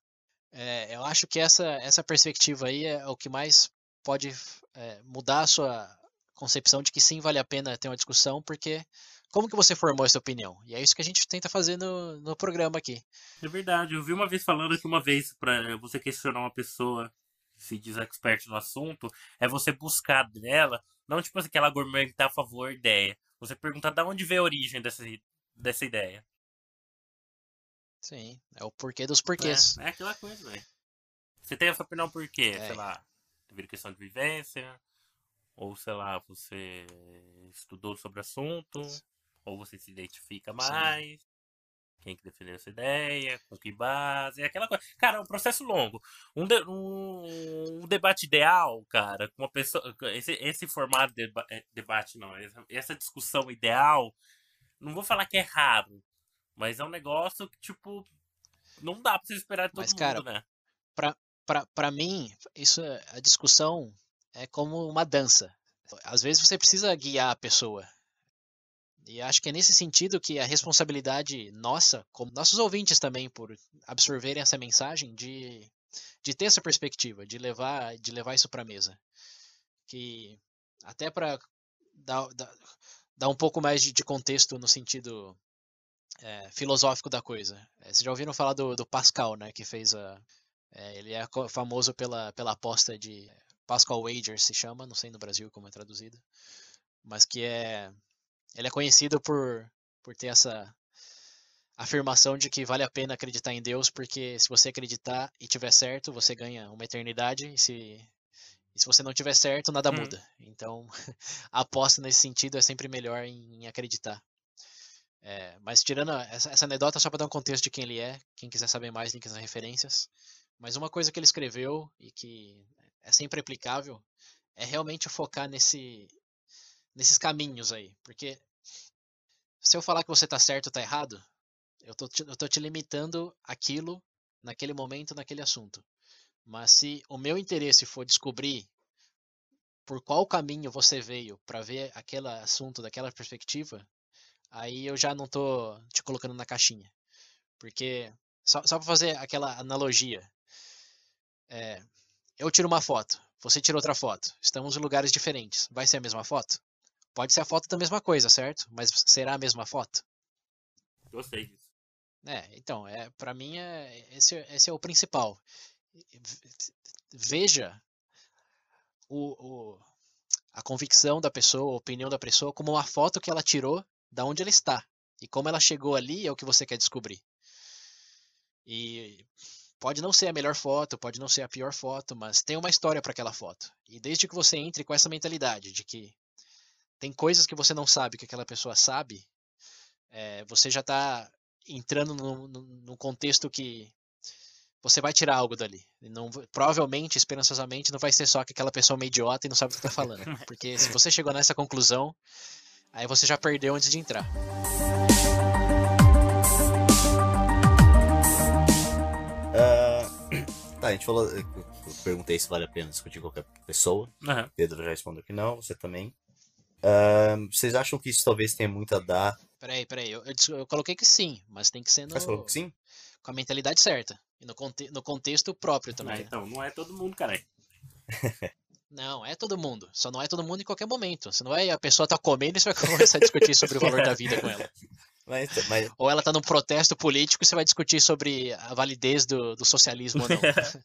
É, eu acho que essa, essa perspectiva aí é o que mais pode é, mudar a sua concepção de que sim vale a pena ter uma discussão, porque como que você formou essa opinião? E é isso que a gente tenta fazer no, no programa aqui. É verdade, eu vi uma vez falando que uma vez pra você questionar uma pessoa que se diz expert no assunto, é você buscar dela, não tipo assim, aquela argumentar a favor da ideia. Você perguntar de onde veio a origem dessa, dessa ideia. Sim, é o porquê dos porquês. É, é aquela coisa, velho. Você tem essa opinião por quê? É. Sei lá, devido a questão de vivência, Ou, sei lá, você estudou sobre o assunto, ou você se identifica mais. Sim. Quem que defendeu essa ideia, com que base, aquela coisa. Cara, é um processo longo. Um, de, um, um debate ideal, cara, com uma pessoa. Esse, esse formato de deba, é, debate, não. Essa discussão ideal, não vou falar que é raro, mas é um negócio que, tipo, não dá pra você esperar de todo mas, mundo, cara, né? Pra, pra mim, isso, a discussão é como uma dança. Às vezes você precisa guiar a pessoa. E acho que é nesse sentido que a responsabilidade nossa, como nossos ouvintes também, por absorverem essa mensagem, de, de ter essa perspectiva, de levar, de levar isso para a mesa. Que até para dar, dar, dar, um pouco mais de, de contexto no sentido é, filosófico da coisa. É, vocês já ouviram falar do, do Pascal, né? Que fez a. É, ele é famoso pela, pela aposta de Pascal Wager se chama, não sei no Brasil como é traduzido, mas que é ele é conhecido por por ter essa afirmação de que vale a pena acreditar em Deus, porque se você acreditar e tiver certo, você ganha uma eternidade, e se e se você não tiver certo, nada hum. muda. Então, a aposta nesse sentido é sempre melhor em, em acreditar. É, mas tirando essa, essa anedota, só para dar um contexto de quem ele é, quem quiser saber mais, links nas referências. Mas uma coisa que ele escreveu e que é sempre aplicável, é realmente focar nesse, nesses caminhos aí. Porque se eu falar que você está certo ou está errado, eu tô, te, eu te limitando aquilo naquele momento, naquele assunto. Mas se o meu interesse for descobrir por qual caminho você veio para ver aquele assunto daquela perspectiva, aí eu já não tô te colocando na caixinha. Porque, só, só para fazer aquela analogia, é, eu tiro uma foto, você tira outra foto. Estamos em lugares diferentes. Vai ser a mesma foto? Pode ser a foto da mesma coisa, certo? Mas será a mesma foto? Gostei disso. É, então, é, para mim é, esse, esse é o principal. Veja o, o, a convicção da pessoa, a opinião da pessoa, como uma foto que ela tirou da onde ela está. E como ela chegou ali é o que você quer descobrir. E Pode não ser a melhor foto, pode não ser a pior foto, mas tem uma história para aquela foto. E desde que você entre com essa mentalidade de que tem coisas que você não sabe que aquela pessoa sabe, é, você já está entrando num contexto que você vai tirar algo dali. Não, provavelmente, esperançosamente, não vai ser só que aquela pessoa é uma idiota e não sabe o que está falando. Porque se você chegou nessa conclusão, aí você já perdeu antes de entrar. Tá, a gente falou. Eu perguntei se vale a pena discutir qualquer pessoa. Uhum. Pedro já respondeu que não, você também. Uh, vocês acham que isso talvez tenha muito a dar? Peraí, peraí. Eu, eu, eu coloquei que sim, mas tem que ser no. Mas falou que sim? Com a mentalidade certa. E no, conte no contexto próprio também. Ah, então, não é todo mundo, cara. Não, é todo mundo. Só não é todo mundo em qualquer momento. Se não é a pessoa tá comendo e você vai começar a discutir sobre o valor da vida com ela. Mas, mas... Ou ela tá num protesto político e você vai discutir sobre a validez do, do socialismo ou não.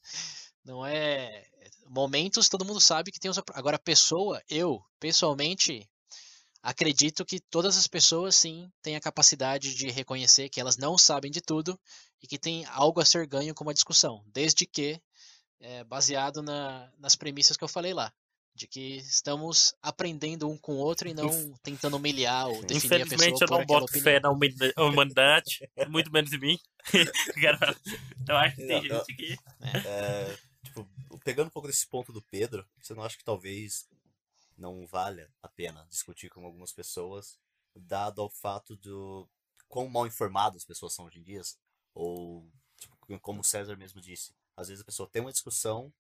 não é. Momentos todo mundo sabe que tem os. Agora, pessoa, eu, pessoalmente, acredito que todas as pessoas, sim, têm a capacidade de reconhecer que elas não sabem de tudo e que tem algo a ser ganho com uma discussão, desde que é, baseado na, nas premissas que eu falei lá de que estamos aprendendo um com o outro e não tentando humilhar ou definir a pessoa eu não boto fé na humanidade, muito menos em mim. eu acho que tem não, gente aqui. É. É, tipo, pegando um pouco desse ponto do Pedro, você não acha que talvez não valha a pena discutir com algumas pessoas, dado ao fato do quão mal informadas as pessoas são hoje em dia? Ou, tipo, como o César mesmo disse, às vezes a pessoa tem uma discussão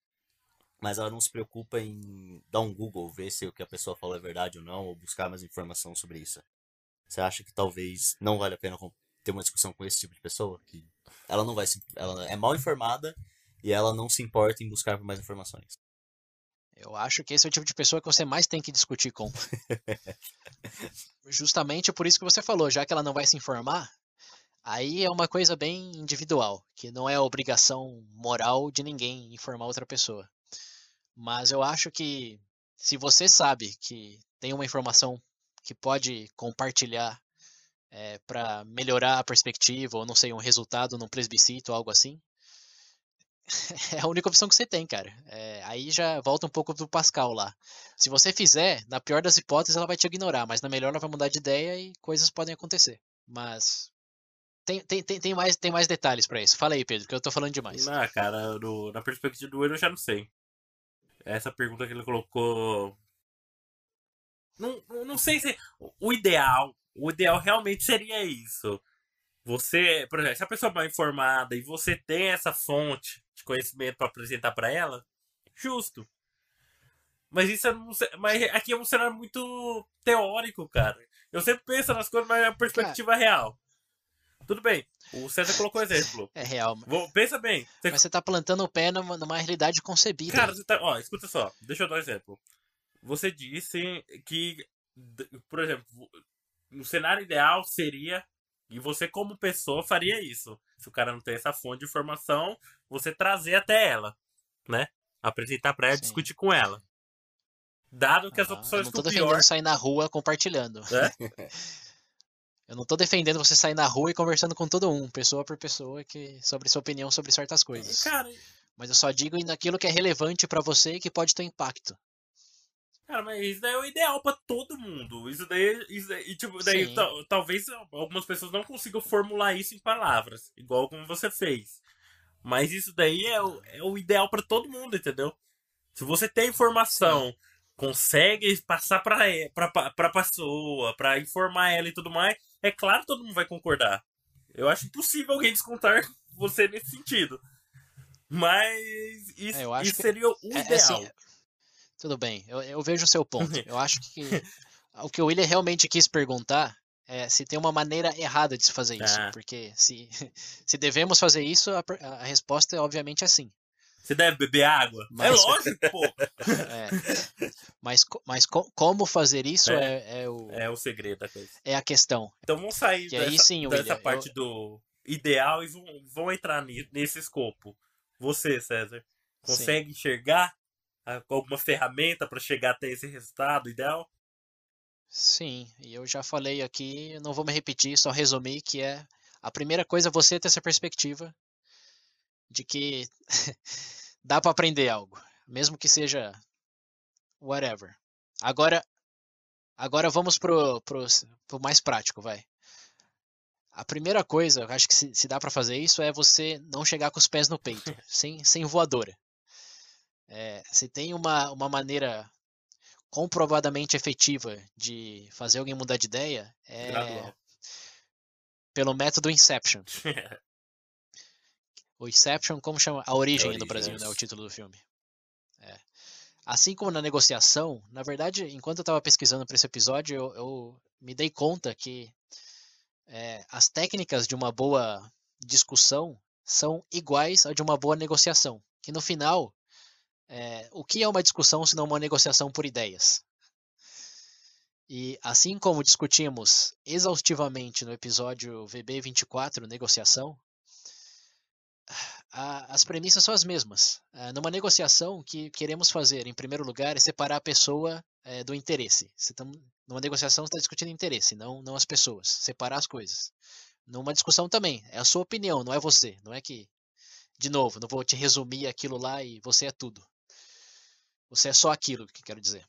mas ela não se preocupa em dar um Google, ver se o que a pessoa falou é verdade ou não, ou buscar mais informação sobre isso. Você acha que talvez não vale a pena ter uma discussão com esse tipo de pessoa? Que ela não vai se, ela é mal informada e ela não se importa em buscar mais informações. Eu acho que esse é o tipo de pessoa que você mais tem que discutir com. Justamente por isso que você falou, já que ela não vai se informar, aí é uma coisa bem individual, que não é obrigação moral de ninguém informar outra pessoa. Mas eu acho que se você sabe que tem uma informação que pode compartilhar é, eh, para melhorar a perspectiva, ou não sei, um resultado num plebiscito, algo assim, é a única opção que você tem, cara. É, aí já volta um pouco do Pascal lá. Se você fizer, na pior das hipóteses, ela vai te ignorar, mas na melhor ela vai mudar de ideia e coisas podem acontecer. Mas tem, tem, tem, tem, mais, tem mais detalhes para isso. Fala aí, Pedro, que eu tô falando demais. Ah, cara, no, na perspectiva do eu já não sei. Essa pergunta que ele colocou. Não, não sei se. O ideal. O ideal realmente seria isso. Você, por exemplo, se a pessoa é mal informada e você tem essa fonte de conhecimento para apresentar para ela, justo. Mas isso é um, mas aqui é um cenário muito teórico, cara. Eu sempre penso nas coisas, mas é a perspectiva cara, real. Tudo bem. O César colocou exemplo. É real. Vou, pensa bem. Você... Mas você tá plantando o pé numa, numa realidade concebida. Cara, você tá. Ó, escuta só. Deixa eu dar um exemplo. Você disse que, por exemplo, no cenário ideal seria. E você, como pessoa, faria isso. Se o cara não tem essa fonte de informação, você trazer até ela, né? Apresentar pra ela, Sim. discutir com ela. Dado que ah, as opções eu não tô defendendo pior... sair na rua compartilhando. É? Eu não tô defendendo você sair na rua e conversando com todo um, pessoa por pessoa, que sobre sua opinião sobre certas coisas. Cara, mas eu só digo naquilo que é relevante para você e que pode ter impacto. Cara, mas isso daí é o ideal para todo mundo. Isso daí, isso daí tipo, daí talvez algumas pessoas não consigam formular isso em palavras, igual como você fez. Mas isso daí é o, é o ideal para todo mundo, entendeu? Se você tem informação, Sim. consegue passar para para pessoa, para informar ela e tudo mais, é claro que todo mundo vai concordar. Eu acho impossível alguém descontar você nesse sentido. Mas isso, é, isso seria o é, é ideal. Assim, tudo bem, eu, eu vejo o seu ponto. Eu acho que o que o William realmente quis perguntar é se tem uma maneira errada de se fazer isso. Ah. Porque se, se devemos fazer isso, a, a resposta é obviamente assim. Você deve beber água. É mas, é lógico, pô. É, mas mas co como fazer isso é, é, é, o. É o segredo da coisa. É a questão. Então vamos sair que dessa, aí, sim, dessa William, parte eu... do ideal e vão, vão entrar nesse escopo. Você, César, consegue sim. enxergar alguma ferramenta para chegar até esse resultado ideal? Sim, e eu já falei aqui, não vou me repetir, só resumir que é a primeira coisa é você ter essa perspectiva de que dá para aprender algo, mesmo que seja whatever. Agora, agora vamos pro, pro, pro mais prático, vai. A primeira coisa, acho que se, se dá para fazer isso, é você não chegar com os pés no peito, sem, sem voadora. É, se tem uma, uma maneira comprovadamente efetiva de fazer alguém mudar de ideia, é Gradual. pelo método Inception. O Inception, como chama? A Origem, no Brasil, né? O título do filme. É. Assim como na negociação, na verdade, enquanto eu estava pesquisando para esse episódio, eu, eu, me dei conta que é, as técnicas de uma boa discussão são iguais a de uma boa negociação. Que no final, é, o que é uma discussão se não uma negociação por ideias? E assim como discutimos exaustivamente no episódio VB24, negociação, as premissas são as mesmas. É, numa negociação, o que queremos fazer, em primeiro lugar, é separar a pessoa é, do interesse. Numa negociação, você está discutindo interesse, não, não as pessoas. Separar as coisas. Numa discussão também, é a sua opinião, não é você. Não é que, de novo, não vou te resumir aquilo lá e você é tudo. Você é só aquilo que quero dizer.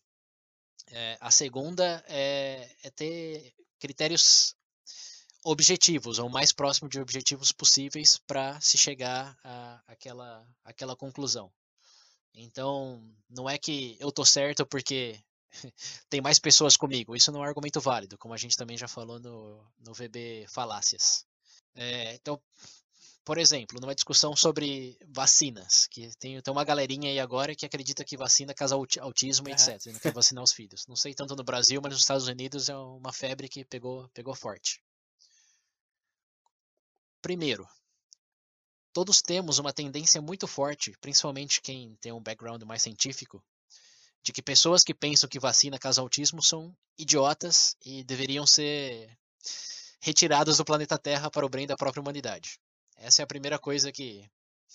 É, a segunda é, é ter critérios objetivos, ou o mais próximo de objetivos possíveis para se chegar a aquela, aquela conclusão. Então, não é que eu tô certo porque tem mais pessoas comigo. Isso não é um argumento válido, como a gente também já falou no, no VB Falácias. É, então, por exemplo, numa discussão sobre vacinas, que tem, tem uma galerinha aí agora que acredita que vacina causa autismo, etc. E não quer vacinar os filhos. Não sei tanto no Brasil, mas nos Estados Unidos é uma febre que pegou, pegou forte. Primeiro, todos temos uma tendência muito forte, principalmente quem tem um background mais científico, de que pessoas que pensam que vacina causa autismo são idiotas e deveriam ser retiradas do planeta Terra para o bem da própria humanidade. Essa é a primeira coisa que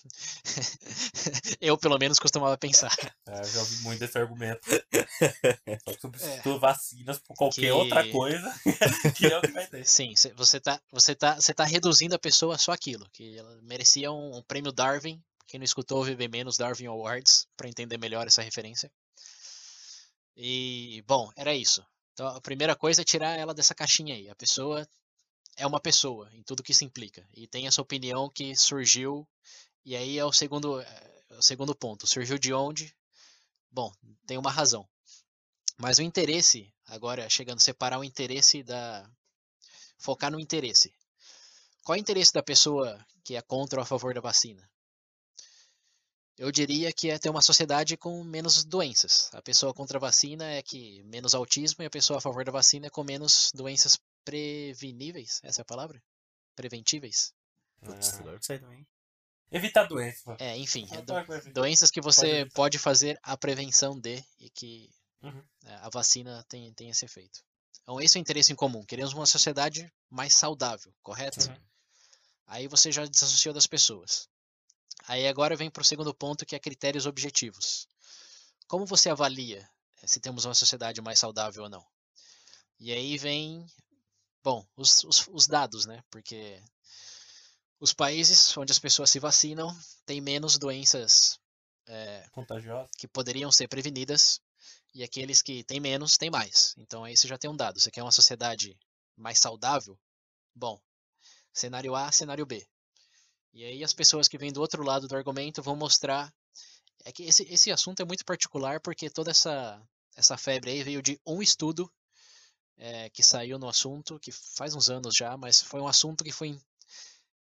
eu, pelo menos, costumava pensar. É, já ouvi muito esse argumento. Só que substitui é, vacinas por qualquer que... outra coisa, que é o que vai ter. Sim, você tá, você, tá, você tá reduzindo a pessoa só aquilo, que ela merecia um, um prêmio Darwin, Quem não escutou, ouve bem menos Darwin Awards para entender melhor essa referência. E, bom, era isso. Então, a primeira coisa é tirar ela dessa caixinha aí. A pessoa é uma pessoa, em tudo que isso implica. E tem essa opinião que surgiu, e aí é o segundo, é o segundo ponto. Surgiu de onde? Bom, tem uma razão. Mas o interesse, agora chegando a separar o interesse da. focar no interesse. Qual é o interesse da pessoa que é contra ou a favor da vacina? Eu diria que é ter uma sociedade com menos doenças. A pessoa contra a vacina é que menos autismo e a pessoa a favor da vacina é com menos doenças preveníveis. Essa é a palavra? Preventíveis? Putz, agora eu sei também. Evitar doença. É, enfim, é do- doenças que você evitar. pode fazer a prevenção de e que Uhum. é, a vacina tem, tem esse efeito. Então, esse é o interesse em comum. Queremos uma sociedade mais saudável, correto? Uhum. Aí você já desassociou das pessoas. Aí agora vem para o segundo ponto, que é critérios objetivos. Como você avalia eh, se temos uma sociedade mais saudável ou não? E aí vem, bom, os, os, os dados, né? Porque os países onde as pessoas se vacinam têm menos doenças eh, Contagiosa. que poderiam ser prevenidas e aqueles que têm menos têm mais. Então aí você já tem um dado. Você quer uma sociedade mais saudável? Bom, cenário A, cenário B. E aí as pessoas que vêm do outro lado do argumento vão mostrar é que esse, esse assunto é muito particular porque toda essa essa febre aí veio de um estudo eh, que saiu no assunto que faz uns anos já, mas foi um assunto que foi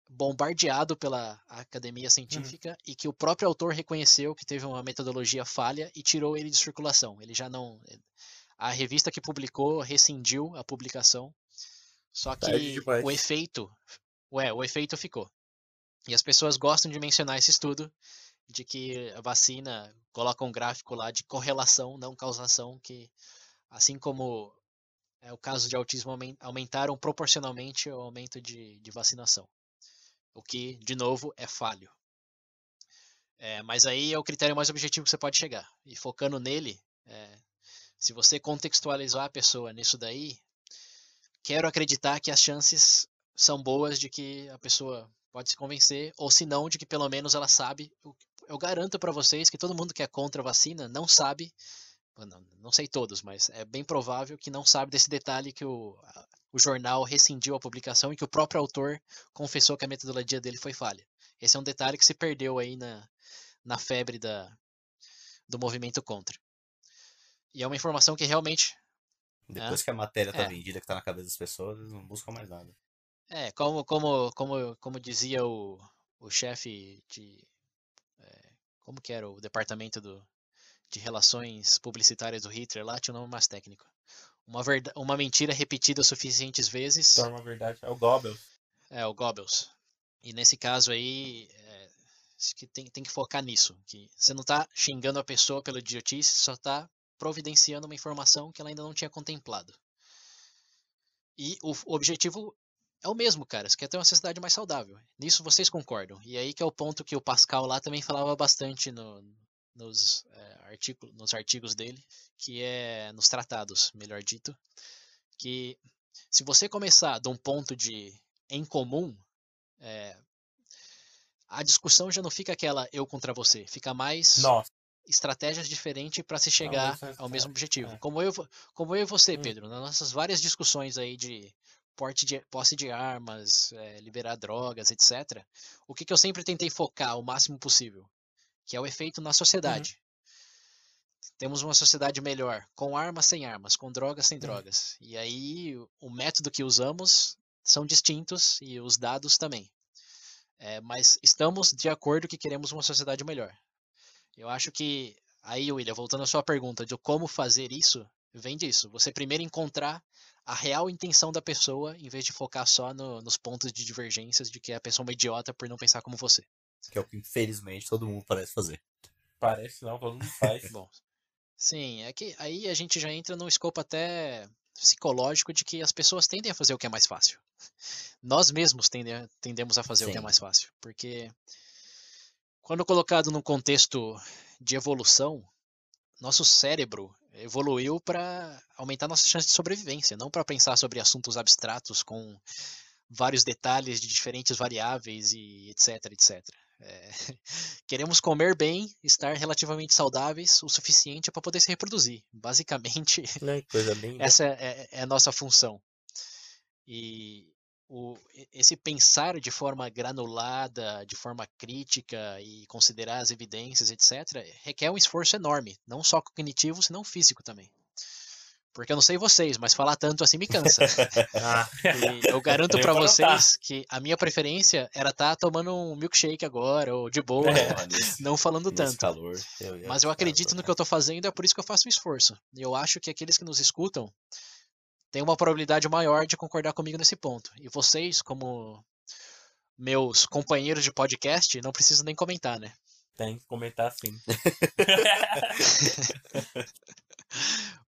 bombardeado pela academia científica e que o próprio autor reconheceu que teve uma metodologia falha e tirou ele de circulação. Ele já não. A revista que publicou rescindiu a publicação. Só que o efeito. Ué, o efeito ficou. E as pessoas gostam de mencionar esse estudo de que a vacina coloca um gráfico lá de correlação, não causação, que assim como é o caso de autismo aumen- aumentaram proporcionalmente o aumento de, de vacinação. O que, de novo, é falho. É, mas aí é o critério mais objetivo que você pode chegar. E focando nele, é, se você contextualizar a pessoa nisso daí, quero acreditar que as chances são boas de que a pessoa pode se convencer, ou se não, de que pelo menos ela sabe. Eu, garanto para vocês que todo mundo que é contra a vacina não sabe, não, não sei todos, mas é bem provável que não sabe desse detalhe que o, o jornal rescindiu a publicação e que o próprio autor confessou que a metodologia dele foi falha. Esse é um detalhe que se perdeu aí na, na febre da, do movimento contra. E é uma informação que realmente Depois que a matéria tá É. vendida, que tá na cabeça das pessoas, eles não buscam mais nada. É, como, como, como, como dizia o, o chefe de. é, como que era o departamento do, de relações publicitárias do Hitler lá, tinha um nome mais técnico. Uma, verda, uma mentira repetida suficientes vezes. Torna a verdade. É o Goebbels. É, o Goebbels. E nesse caso aí, é, acho que tem, tem que focar nisso. Que você não tá xingando a pessoa pela idiotice, só tá providenciando uma informação que ela ainda não tinha contemplado. E o, o objetivo é o mesmo, cara. Você quer ter uma sociedade mais saudável. Nisso vocês concordam. E aí que é o ponto que o Pascal lá também falava bastante no, nos, é, artigo, nos artigos dele, que é nos tratados, melhor dito, que se você começar de um ponto de em comum, é, a discussão já não fica aquela eu contra você, fica mais Nossa. estratégias diferentes para se chegar mesmo ao mesmo objetivo. é. Como eu, como eu e você, Hum. Pedro, nas nossas várias discussões aí de porte de posse de armas, é, liberar drogas, etc. O que, que eu sempre tentei focar o máximo possível, que é o efeito na sociedade. Temos uma sociedade melhor com armas, sem armas, com drogas, sem drogas. E aí o- o método que usamos são distintos e os dados também. É, mas estamos de acordo que queremos uma sociedade melhor. Eu acho que aí, William, voltando à sua pergunta de como fazer isso, vem disso. Você primeiro encontrar a real intenção da pessoa, em vez de focar só no- nos pontos de divergências de que a pessoa é uma idiota por não pensar como você. Que é o que, infelizmente, todo mundo parece fazer. Parece não, todo mundo faz. Bom, sim, é que aí a gente já entra num escopo até psicológico de que as pessoas tendem a fazer o que é mais fácil. Nós mesmos tendem, tendemos a fazer o que é Sim. mais fácil, porque quando colocado num contexto de evolução, nosso cérebro evoluiu para aumentar nossa chance de sobrevivência, não para pensar sobre assuntos abstratos com vários detalhes de diferentes variáveis e etc, etc. É, queremos comer bem, estar relativamente saudáveis o suficiente para poder se reproduzir. Basicamente, Né? Linda. essa é, é a nossa função. E o, esse pensar de forma granulada, de forma crítica e considerar as evidências, etc., requer um esforço enorme, não só cognitivo, senão físico também. Porque eu não sei vocês, mas falar tanto assim me cansa. Ah, eu garanto anotar. vocês que a minha preferência era estar tomando um milkshake agora, ou de boa, É. Não falando tanto. calor. eu Mas eu acredito no que eu tô fazendo, é por isso que eu faço um esforço. E eu acho que aqueles que nos escutam têm uma probabilidade maior de concordar comigo nesse ponto. E vocês, como meus companheiros de podcast, não precisam nem comentar, né? tem que comentar sim.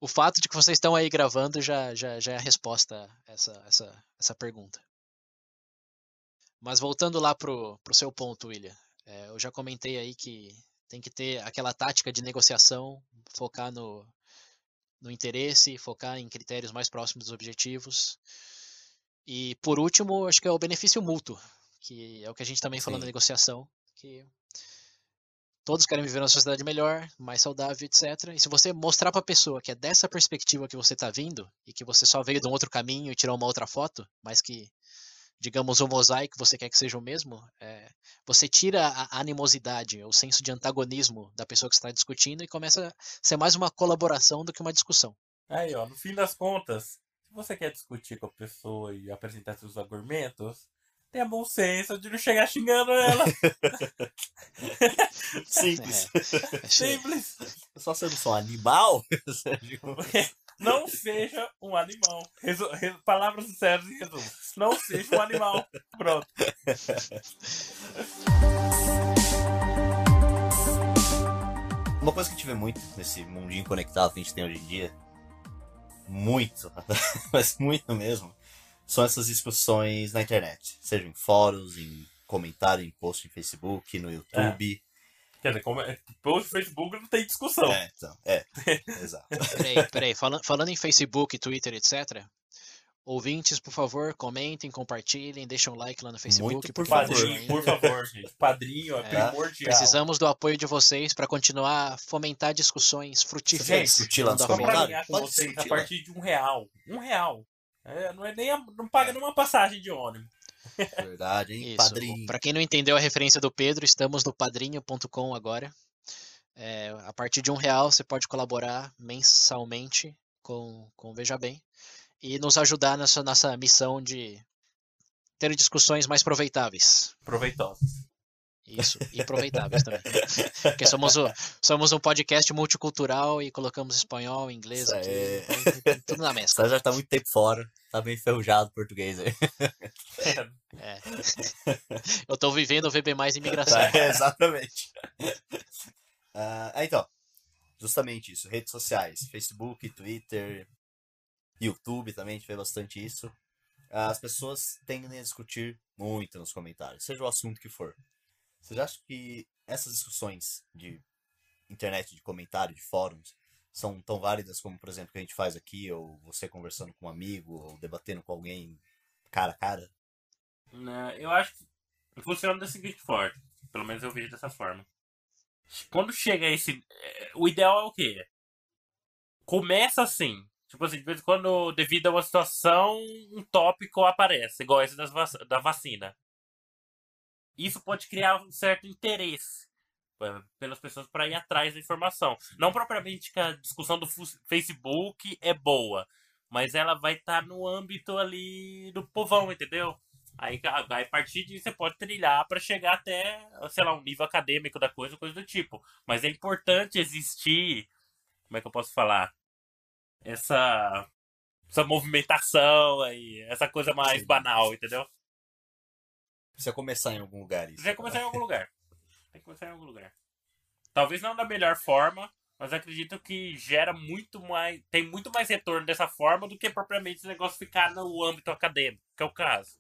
O fato de que vocês estão aí gravando já, já, já é a resposta a essa, essa, essa pergunta. Mas voltando lá pro, pro seu ponto, William. é, eu já comentei aí que tem que ter aquela tática de negociação, focar no, no interesse, focar em critérios mais próximos dos objetivos. E por último, acho que é o benefício mútuo, que é o que a gente também falou na Sim. negociação, que todos querem viver uma sociedade melhor, mais saudável, etc. E se você mostrar para a pessoa que é dessa perspectiva que você está vindo e que você só veio de um outro caminho e tirou uma outra foto, mas que, digamos, o mosaico você quer que seja o mesmo, é, você tira a animosidade, o senso de antagonismo da pessoa que está discutindo e começa a ser mais uma colaboração do que uma discussão. Aí, ó, no fim das contas, se você quer discutir com a pessoa e apresentar seus argumentos, tenha bom senso de não chegar xingando ela. Simples. É, Simples. Só sou um animal. Não seja um animal. Resu- re- palavras sinceras em resumo. Não seja um animal. Pronto. Uma coisa que a gente vê muito nesse mundinho conectado que a gente tem hoje em dia, muito, mas muito mesmo, são essas discussões na internet. Seja em fóruns, em comentário, em post em Facebook, no YouTube. Quer dizer, como é, post no Facebook não tem discussão. É, então, é, exato. Peraí, peraí. Falando, falando em Facebook, Twitter, etc. Ouvintes, por favor, comentem, compartilhem, deixem um like lá no Facebook. Muito por favor. Padrinho, por favor, gente. Padrinho é, É. primordial. Precisamos do apoio de vocês para continuar a fomentar discussões frutíferas. alinhar com Pode vocês, a discutir lá. partir de um real. Um real. É, não é nem a- não paga nenhuma passagem de ônibus. Verdade, hein? Isso. Padrinho. Para quem não entendeu a referência do Pedro, estamos no padrinho.com agora. É, a partir de um real você pode colaborar mensalmente com, com o Veja Bem e nos ajudar nessa nossa missão de ter discussões mais proveitáveis. Proveitosos. Isso, e aproveitáveis também. Porque somos, o, somos um podcast multicultural e colocamos espanhol, inglês aqui, tudo na O mescla. César tá muito tempo fora, tá bem enferrujado o português aí. É. Eu tô vivendo o VB mais imigração. É, exatamente. Ah, então, justamente isso. Redes sociais, Facebook, Twitter, YouTube também, a gente vê bastante isso. As pessoas tendem a discutir muito nos comentários, seja o assunto que for. Vocês acham que essas discussões de internet, de comentário, de fóruns, são tão válidas como, por exemplo, que a gente faz aqui, ou você conversando com um amigo, ou debatendo com alguém cara a cara? Né, Eu acho que funciona da seguinte forma. Pelo menos eu vejo dessa forma. Quando chega esse. é, O ideal é o quê? Começa assim. Tipo assim, de vez em quando, devido a uma situação, um tópico aparece, igual esse das vac- da vacina. Isso pode criar um certo interesse pelas pessoas para ir atrás da informação. Não propriamente que a discussão do Facebook é boa, mas ela vai estar no âmbito ali do povão, entendeu? Aí, a aí, a partir disso, você pode trilhar para chegar até, sei lá, um nível acadêmico da coisa, coisa do tipo. Mas é importante existir, como é que eu posso falar? Essa, essa movimentação aí, essa coisa mais banal, entendeu? Precisa começar em algum lugar isso. Você vai começar em algum lugar. Tem que começar em algum lugar. Talvez não da melhor forma, mas acredito que gera muito mais. Tem muito mais retorno dessa forma do que propriamente esse negócio ficar no âmbito acadêmico, que é o caso.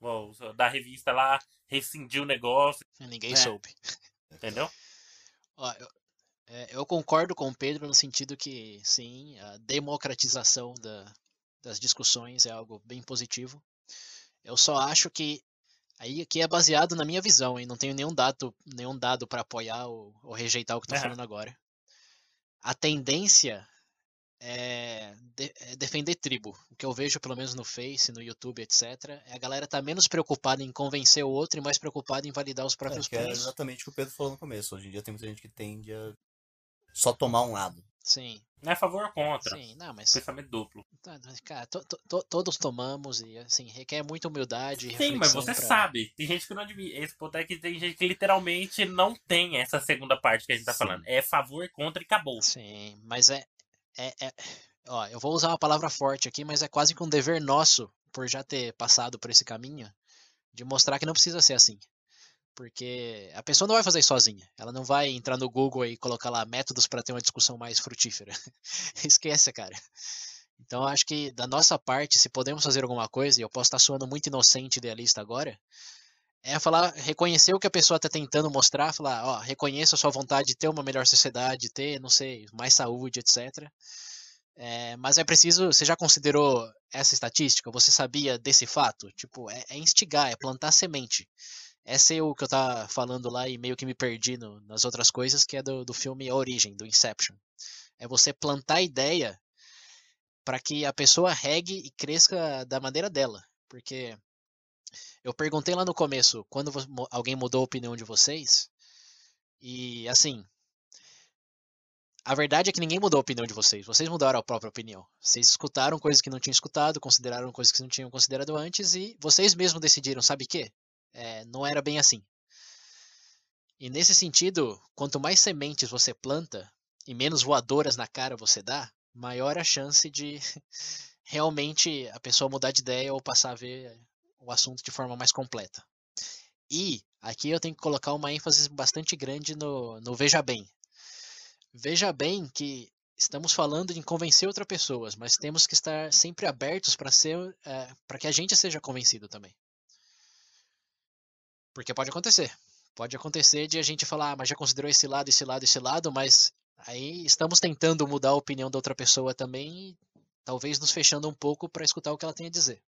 Bom, da revista lá rescindiu o negócio, Ninguém É. soube. entendeu? Ó, eu, é, eu concordo com o Pedro no sentido que, sim, a democratização da- das discussões é algo bem positivo. Eu só acho que Aí aqui é baseado na minha visão, hein? Não tenho nenhum dado, nenhum dado para apoiar ou, ou, rejeitar o que eu tô Aham. falando agora. A tendência é, de- é defender tribo. O que eu vejo, pelo menos no Face, no YouTube, etc., é a galera tá menos preocupada em convencer o outro e mais preocupada em validar os próprios É, que é pontos. exatamente o que o Pedro falou no começo. Hoje em dia tem muita gente que tende a só tomar um lado. Sim, Não é a favor ou contra. sim, não, mas Pensamento duplo. tá, cara, to- to- to- todos tomamos e assim requer muita humildade e Sim, mas você pra- sabe. Tem gente que não admite. Esse ponto é que tem gente que literalmente não tem essa segunda parte que a gente tá Sim. falando. É favor, contra e acabou. Sim, mas é, é, é- Ó, eu vou usar uma palavra forte aqui, mas é quase que um dever nosso, por já ter passado por esse caminho, de mostrar que não precisa ser assim. Porque a pessoa não vai fazer isso sozinha. Ela não vai entrar no Google e colocar lá métodos para ter uma discussão mais frutífera. Esquece, cara. Então, acho que da nossa parte, se podemos fazer alguma coisa, e eu posso estar soando muito inocente idealista agora, é falar, reconhecer o que a pessoa está tentando mostrar, falar, ó, reconheço a sua vontade de ter uma melhor sociedade, ter, não sei, mais saúde, etc. É, mas é preciso, você já considerou essa estatística? Você sabia desse fato? Tipo, é, é instigar, é plantar semente. Essa é o que eu tava falando lá e meio que me perdi no- nas outras coisas, que é do, do filme A Origem, do Inception. É você plantar a ideia para que a pessoa regue e cresça da maneira dela. Porque eu perguntei lá no começo, quando alguém mudou a opinião de vocês, e assim, a verdade é que ninguém mudou a opinião de vocês. Vocês mudaram a própria opinião. Vocês escutaram coisas que não tinham escutado, consideraram coisas que não tinham considerado antes e vocês mesmos decidiram, sabe o quê? É, não era bem assim. E nesse sentido, quanto mais sementes você planta e menos voadoras na cara você dá, maior a chance de realmente a pessoa mudar de ideia ou passar a ver o assunto de forma mais completa. E aqui eu tenho que colocar uma ênfase bastante grande no, no veja bem. Veja bem que estamos falando de convencer outras pessoas, mas temos que estar sempre abertos para ser, para que a gente seja convencido também. Porque pode acontecer. Pode acontecer de a gente falar, ah, mas já considerou esse lado, esse lado, esse lado, mas aí estamos tentando mudar a opinião da outra pessoa também, talvez nos fechando um pouco para escutar o que ela tem a dizer.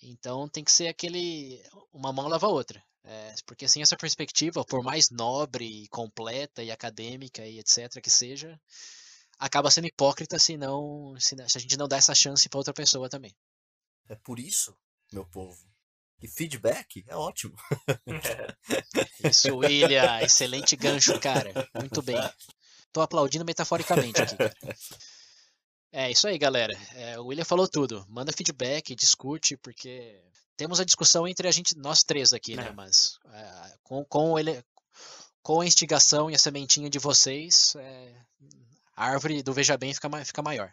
Então tem que ser aquele. Uma mão lava a outra. É, porque assim, essa perspectiva, por mais nobre, completa e acadêmica e etc. que seja, acaba sendo hipócrita se, não, se, se a gente não dá essa chance para outra pessoa também. É por isso, meu povo, que feedback é ótimo. Isso, William, excelente gancho, cara. Muito bem. Tô aplaudindo metaforicamente aqui, cara. É isso aí, galera. É, o William falou tudo. Manda feedback, discute, porque temos a discussão entre a gente, nós três aqui, né? É. Mas é, com, com, ele, com a instigação e a sementinha de vocês, é, a árvore do Veja Bem fica, fica maior.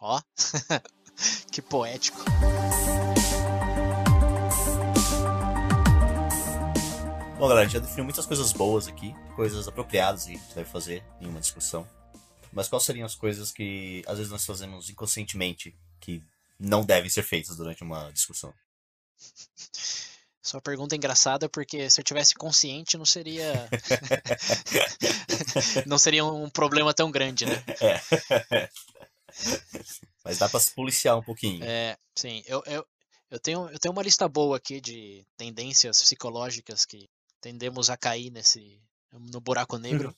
Ó, que poético. Bom, galera, a gente já definiu muitas coisas boas aqui, coisas apropriadas que a gente deve fazer em uma discussão. Mas quais seriam as coisas que às vezes nós fazemos inconscientemente que não devem ser feitas durante uma discussão? Sua pergunta é engraçada porque se eu tivesse consciente não seria não seria um problema tão grande, né? É. Mas dá pra se policiar um pouquinho. É, sim, eu, eu, eu, tenho, eu tenho uma lista boa aqui de tendências psicológicas que tendemos a cair nesse no buraco negro,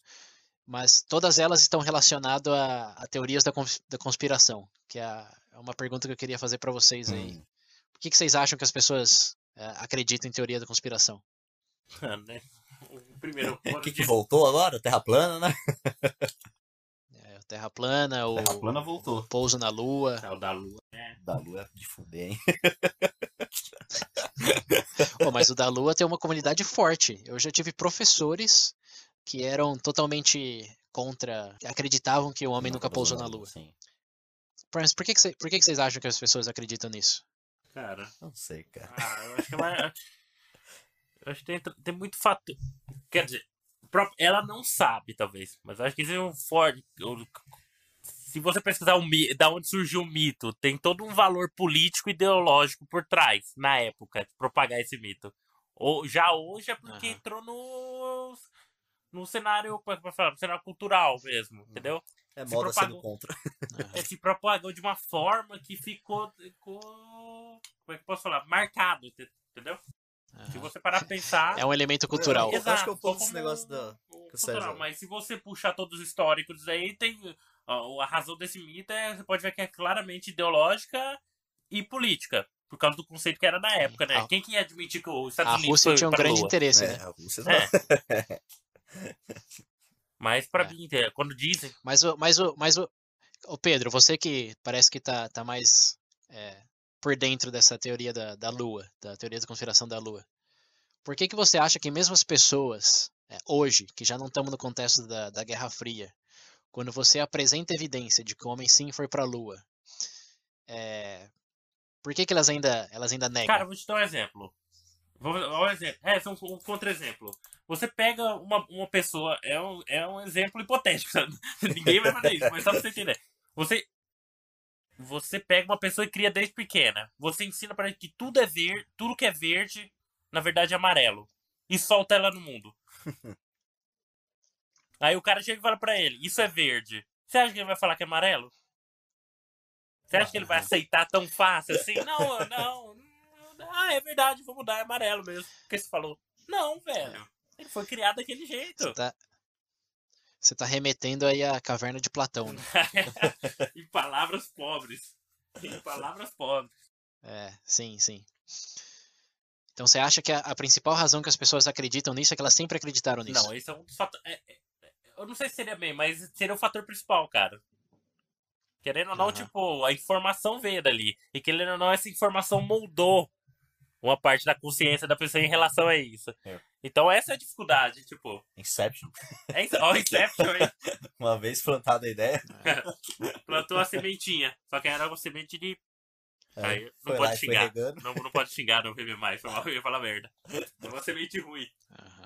mas todas elas estão relacionadas a, a teorias da, cons- da conspiração, que é é uma pergunta que eu queria fazer para vocês aí. Hum. Por que, que vocês acham que as pessoas é, acreditam em teoria da conspiração? né? Primeiro, O que, que voltou agora? Terra plana, né? É, o Terra plana, o Terra plana voltou. pouso na Lua. É o da Lua, né? Da lua é de fuder, hein? Pô, mas o da Lua tem uma comunidade forte. Eu já tive professores que eram totalmente contra, que acreditavam que o homem nunca pousou na Lua. Sim. Mas por que, que, cê- por que, que vocês acham que as pessoas acreditam nisso? Cara, Não sei, cara. ah, eu acho que é mais... Eu acho que tem, tem muito fator. Quer dizer, ela não sabe, talvez, mas eu acho que isso é um forte. Se você pesquisar o da onde surgiu o mito, tem todo um valor político e ideológico por trás, na época, de propagar esse mito. Ou, já hoje é porque Aham. entrou no, no cenário, é que eu posso falar? No cenário cultural mesmo, entendeu? É Se moda propagou. sendo contra. Aham. É, se propagou de uma forma que ficou, ficou. Como é que eu posso falar? Marcado, ente- entendeu? Se você parar pra pensar. É um elemento cultural. Eu acho que é um Exato, pouco como negócio da- que cultural, Mas se você puxar todos os históricos aí, tem. A razão desse mito é. Você pode ver que é claramente ideológica e política. Por causa do conceito que era na época, né? A- Quem que ia admitir que os Estados A Unidos Rússia foi tinha um pra grande Lua? interesse, É, né? a Rússia É. Mas pra É. mim, é, quando dizem. Mas o, mas o, mas o, o Pedro, você que parece que tá, tá mais é, por dentro dessa teoria da, da Lua, da teoria da conspiração da Lua. Por que que você acha que mesmo as pessoas, é, hoje, que já não estamos no contexto da, da Guerra Fria, quando você apresenta evidência de que o homem sim foi para a Lua, é, por que que elas ainda, elas ainda negam? Cara, vou te dar um exemplo. Vou dar um exemplo. É, são um contra-exemplo. Você pega uma, uma pessoa, é um, é um exemplo hipotético, sabe? Ninguém vai fazer isso, mas só pra você entender. Você, você pega uma pessoa e cria desde pequena. Você ensina pra ela que tudo é verde, tudo que é verde, na verdade é amarelo. E solta ela no mundo. Aí o cara chega e fala pra ele, isso é verde. Você acha que ele vai falar que é amarelo? Você acha que ele vai aceitar tão fácil assim? Não, não. Ah, é verdade, vou mudar, é amarelo mesmo. O que você falou? Não, velho. Ele foi criado daquele jeito. Você tá, você tá remetendo aí à caverna de Platão, né? em palavras pobres. Em palavras pobres. É, sim, sim. Então você acha que a, a principal razão que as pessoas acreditam nisso é que elas sempre acreditaram nisso? Não, esse é um dos fatores. é- é- eu não sei se seria bem, mas seria o fator principal, cara. Querendo ou não, Aham. tipo, a informação veio dali. E querendo ou não, essa informação moldou uma parte da consciência da pessoa em relação a isso. É. Então essa é a dificuldade, tipo. Inception. É isso, ó, o Inception, hein? Uma vez plantada a ideia, Plantou a sementinha. Só que era uma semente de. é, Aí, não foi pode foi xingar. Não, não pode xingar, não vive mais. Foi mal, eu ia falar merda. É uma semente ruim. Aham.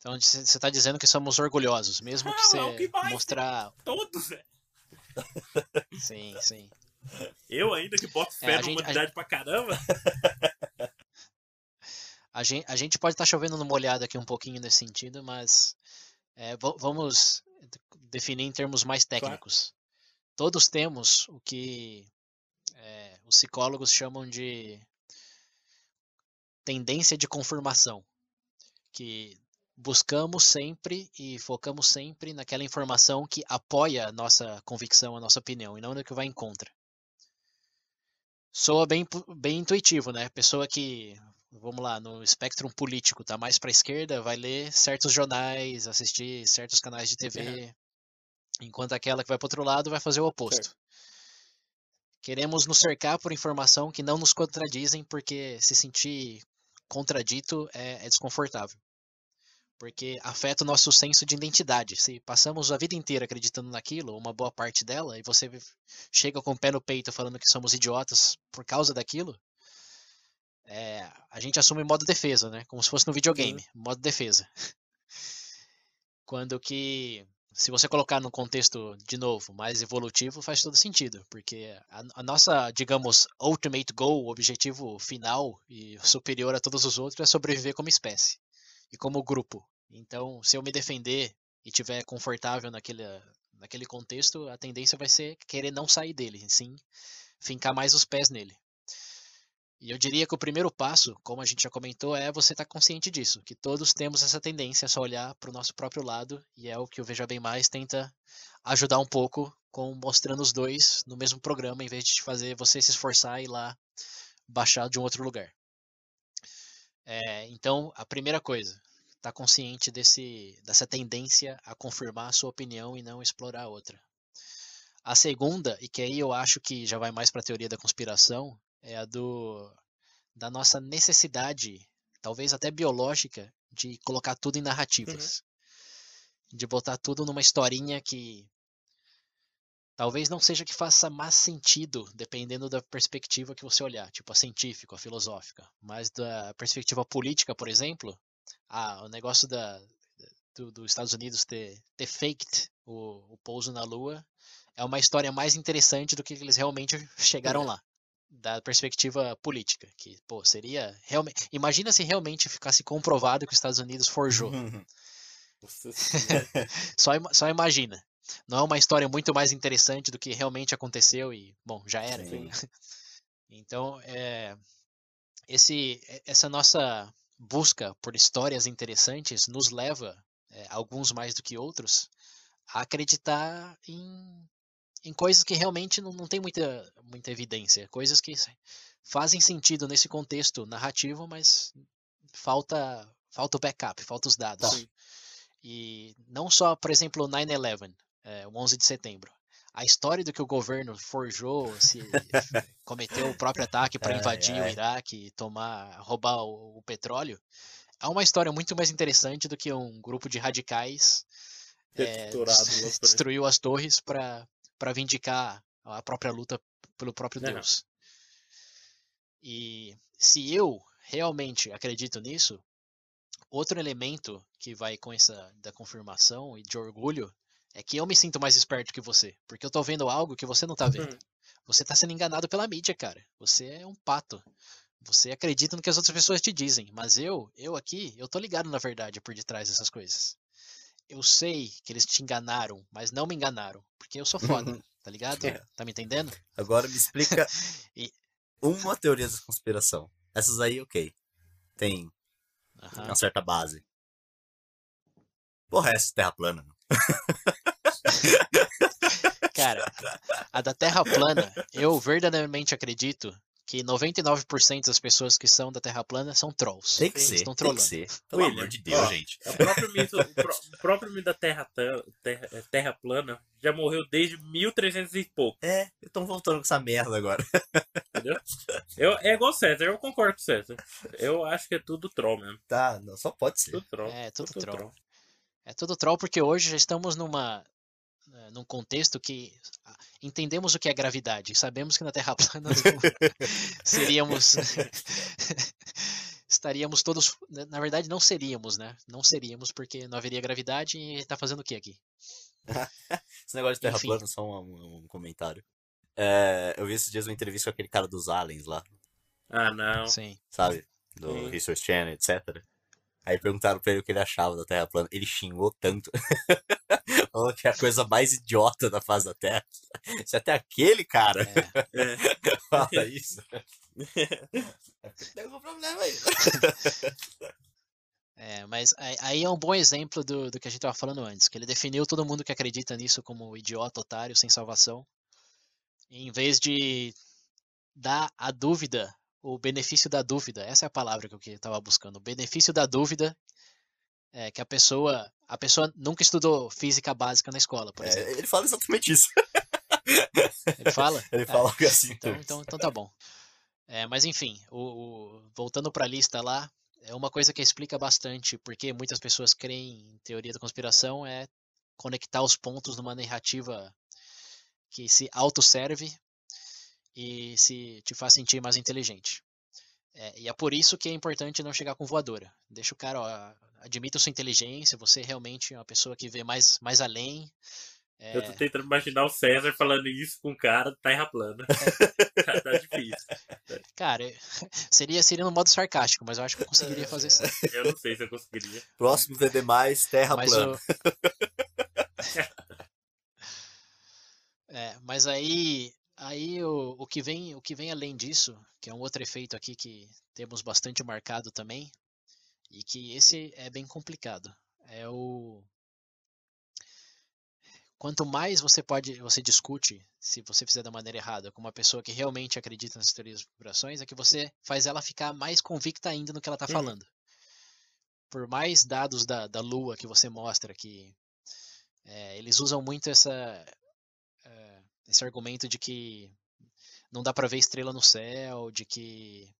Então você você tá dizendo que somos orgulhosos, mesmo que Não, você é que ser. mostrar. Todos, velho. Sim, sim. Eu ainda que boto É, fé a na gente- a humanidade pra caramba. A gente, a gente pode estar chovendo numa olhada aqui um pouquinho nesse sentido, mas é, va- vamos definir em termos mais técnicos. Todos temos o que é, os psicólogos chamam de tendência de confirmação, que buscamos sempre e focamos sempre naquela informação que apoia a nossa convicção, a nossa opinião, e não no que vai em contra. Soa bem, bem intuitivo, né? Pessoa que, vamos lá, no espectro político, tá mais para a esquerda, vai ler certos jornais, assistir certos canais de TV, enquanto aquela que vai para outro lado vai fazer o oposto. Queremos nos cercar por informação que não nos contradizem, porque se sentir contradito é, é desconfortável. Porque afeta o nosso senso de identidade. Se passamos a vida inteira acreditando naquilo, uma boa parte dela, e você chega com o pé no peito falando que somos idiotas por causa daquilo, é, a gente assume modo defesa, né? Como se fosse no videogame, modo defesa. Quando que, se você colocar no contexto, de novo, mais evolutivo, faz todo sentido, porque a, a nossa, digamos, ultimate goal, objetivo final e superior a todos os outros é sobreviver como espécie e como grupo. Então, se eu me defender e tiver confortável naquele, naquele contexto, a tendência vai ser querer não sair dele, sim fincar mais os pés nele. E eu diria que o primeiro passo, como a gente já comentou, é você estar consciente disso, que todos temos essa tendência a só olhar para o nosso próprio lado, e é o que o Veja Bem Mais tenta ajudar um pouco com mostrando os dois no mesmo programa, em vez de fazer você se esforçar e ir lá baixar de um outro lugar. É, então, a primeira coisa, estar consciente desse, dessa tendência a confirmar a sua opinião e não explorar a outra. A segunda, e que aí eu acho que já vai mais para a teoria da conspiração, é a do da nossa necessidade, talvez até biológica, de colocar tudo em narrativas. De botar tudo numa historinha que talvez não seja que faça mais sentido, dependendo da perspectiva que você olhar, tipo a científica, a filosófica, mas da perspectiva política, por exemplo, ah, o negócio da do, dos Estados Unidos ter, ter faked o, o pouso na Lua é uma história mais interessante do que eles realmente chegaram lá da perspectiva política, que, pô, seria realmente, imagina se realmente ficasse comprovado que os Estados Unidos forjou. Só, só imagina. Não é uma história muito mais interessante do que realmente aconteceu e, bom, já era. Sim. Então, é, esse, essa nossa busca por histórias interessantes nos leva, é, alguns mais do que outros, a acreditar em, em coisas que realmente não, não tem muita, muita evidência, coisas que fazem sentido nesse contexto narrativo, mas falta falta o backup, falta os dados. Sim. E não só, por exemplo, o 9/11, é, o 11 de setembro. A história do que o governo forjou, se cometeu o próprio ataque para invadir ai, ai. o Iraque e tomar, roubar o, o, petróleo, é uma história muito mais interessante do que um grupo de radicais é, destruiu as torres para vindicar a própria luta pelo próprio não, Deus. Não. E se eu realmente acredito nisso, outro elemento que vai com essa da confirmação e de orgulho é que eu me sinto mais esperto que você, porque eu tô vendo algo que você não tá vendo. Uhum. Você tá sendo enganado pela mídia, cara. Você é um pato. Você acredita no que as outras pessoas te dizem, mas eu, eu aqui, eu tô ligado na verdade por detrás dessas coisas. Eu sei que eles te enganaram, mas não me enganaram, porque eu sou foda, uhum. tá ligado? É. Tá me entendendo? Agora me explica e... uma teoria da conspiração. Essas aí, ok. Tem Uhum. Uma certa base. Porra, essa terra plana. Cara, a da Terra plana, eu verdadeiramente acredito que 99% das pessoas que são da Terra plana são trolls. Tem que ser, estão tem que ser. Pelo William, amor de Deus, ó, gente. O próprio mito, o próprio mito da terra, terra, é, terra, plana já morreu desde 1300 e pouco. É, estão voltando com essa merda agora. Entendeu? Eu, é igual o César, eu concordo com o César. Eu acho que é tudo troll mesmo. Tá, não, só pode ser. Tudo troll. É, tudo, tudo troll. troll. É tudo troll porque hoje já estamos numa né, num contexto que ah, entendemos o que é gravidade, sabemos que na Terra plana seríamos estaríamos todos, né, na verdade não seríamos, né? Não seríamos porque não haveria gravidade e está fazendo o que aqui? Esse negócio de Terra Enfim. plana, só um, um comentário. É, eu vi esses dias uma entrevista com aquele cara dos aliens lá. Ah, não. Sim. Sabe? Do Sim. Research Channel, etc. Aí perguntaram pra ele o que ele achava da Terra plana. Ele xingou tanto. Falou que é a coisa mais idiota da face da Terra. Se até aquele cara é. fala isso. Tem algum problema aí. É, mas aí é um bom exemplo do, do que a gente estava falando antes, que ele definiu todo mundo que acredita nisso como idiota, otário, sem salvação. Em vez de dar a dúvida o benefício da dúvida. Essa é a palavra que eu estava buscando. O benefício da dúvida é que a pessoa, a pessoa nunca estudou física básica na escola, por é, exemplo. Ele fala exatamente isso. Ele fala? Ele fala algo assim. Então, então, então tá bom. É, mas enfim, o, o, voltando para a lista lá, é uma coisa que explica bastante porque muitas pessoas creem em teoria da conspiração é conectar os pontos numa narrativa que se autosserve e se te faz sentir mais inteligente. É, e é por isso que é importante não chegar com voadora. Deixa o cara, ó, admita sua inteligência, você realmente é uma pessoa que vê mais, mais além. É... Eu tô tentando imaginar o César falando isso com um cara da terra plana. É. tá difícil. Cara, seria, seria no modo sarcástico, mas eu acho que eu conseguiria fazer isso. Eu não sei se eu conseguiria. Próximo VD mais terra mas plana. O... é, mas aí Aí o, o, que vem, o que vem além disso, que é um outro efeito aqui que temos bastante marcado também, e que esse é bem complicado, é o quanto mais você pode, você discute, se você fizer da maneira errada, com uma pessoa que realmente acredita nas teorias das conspirações, é que você faz ela ficar mais convicta ainda no que ela está uhum. falando. Por mais dados da, da Lua que você mostra que é, eles usam muito essa esse argumento de que não dá para ver estrela no céu, de que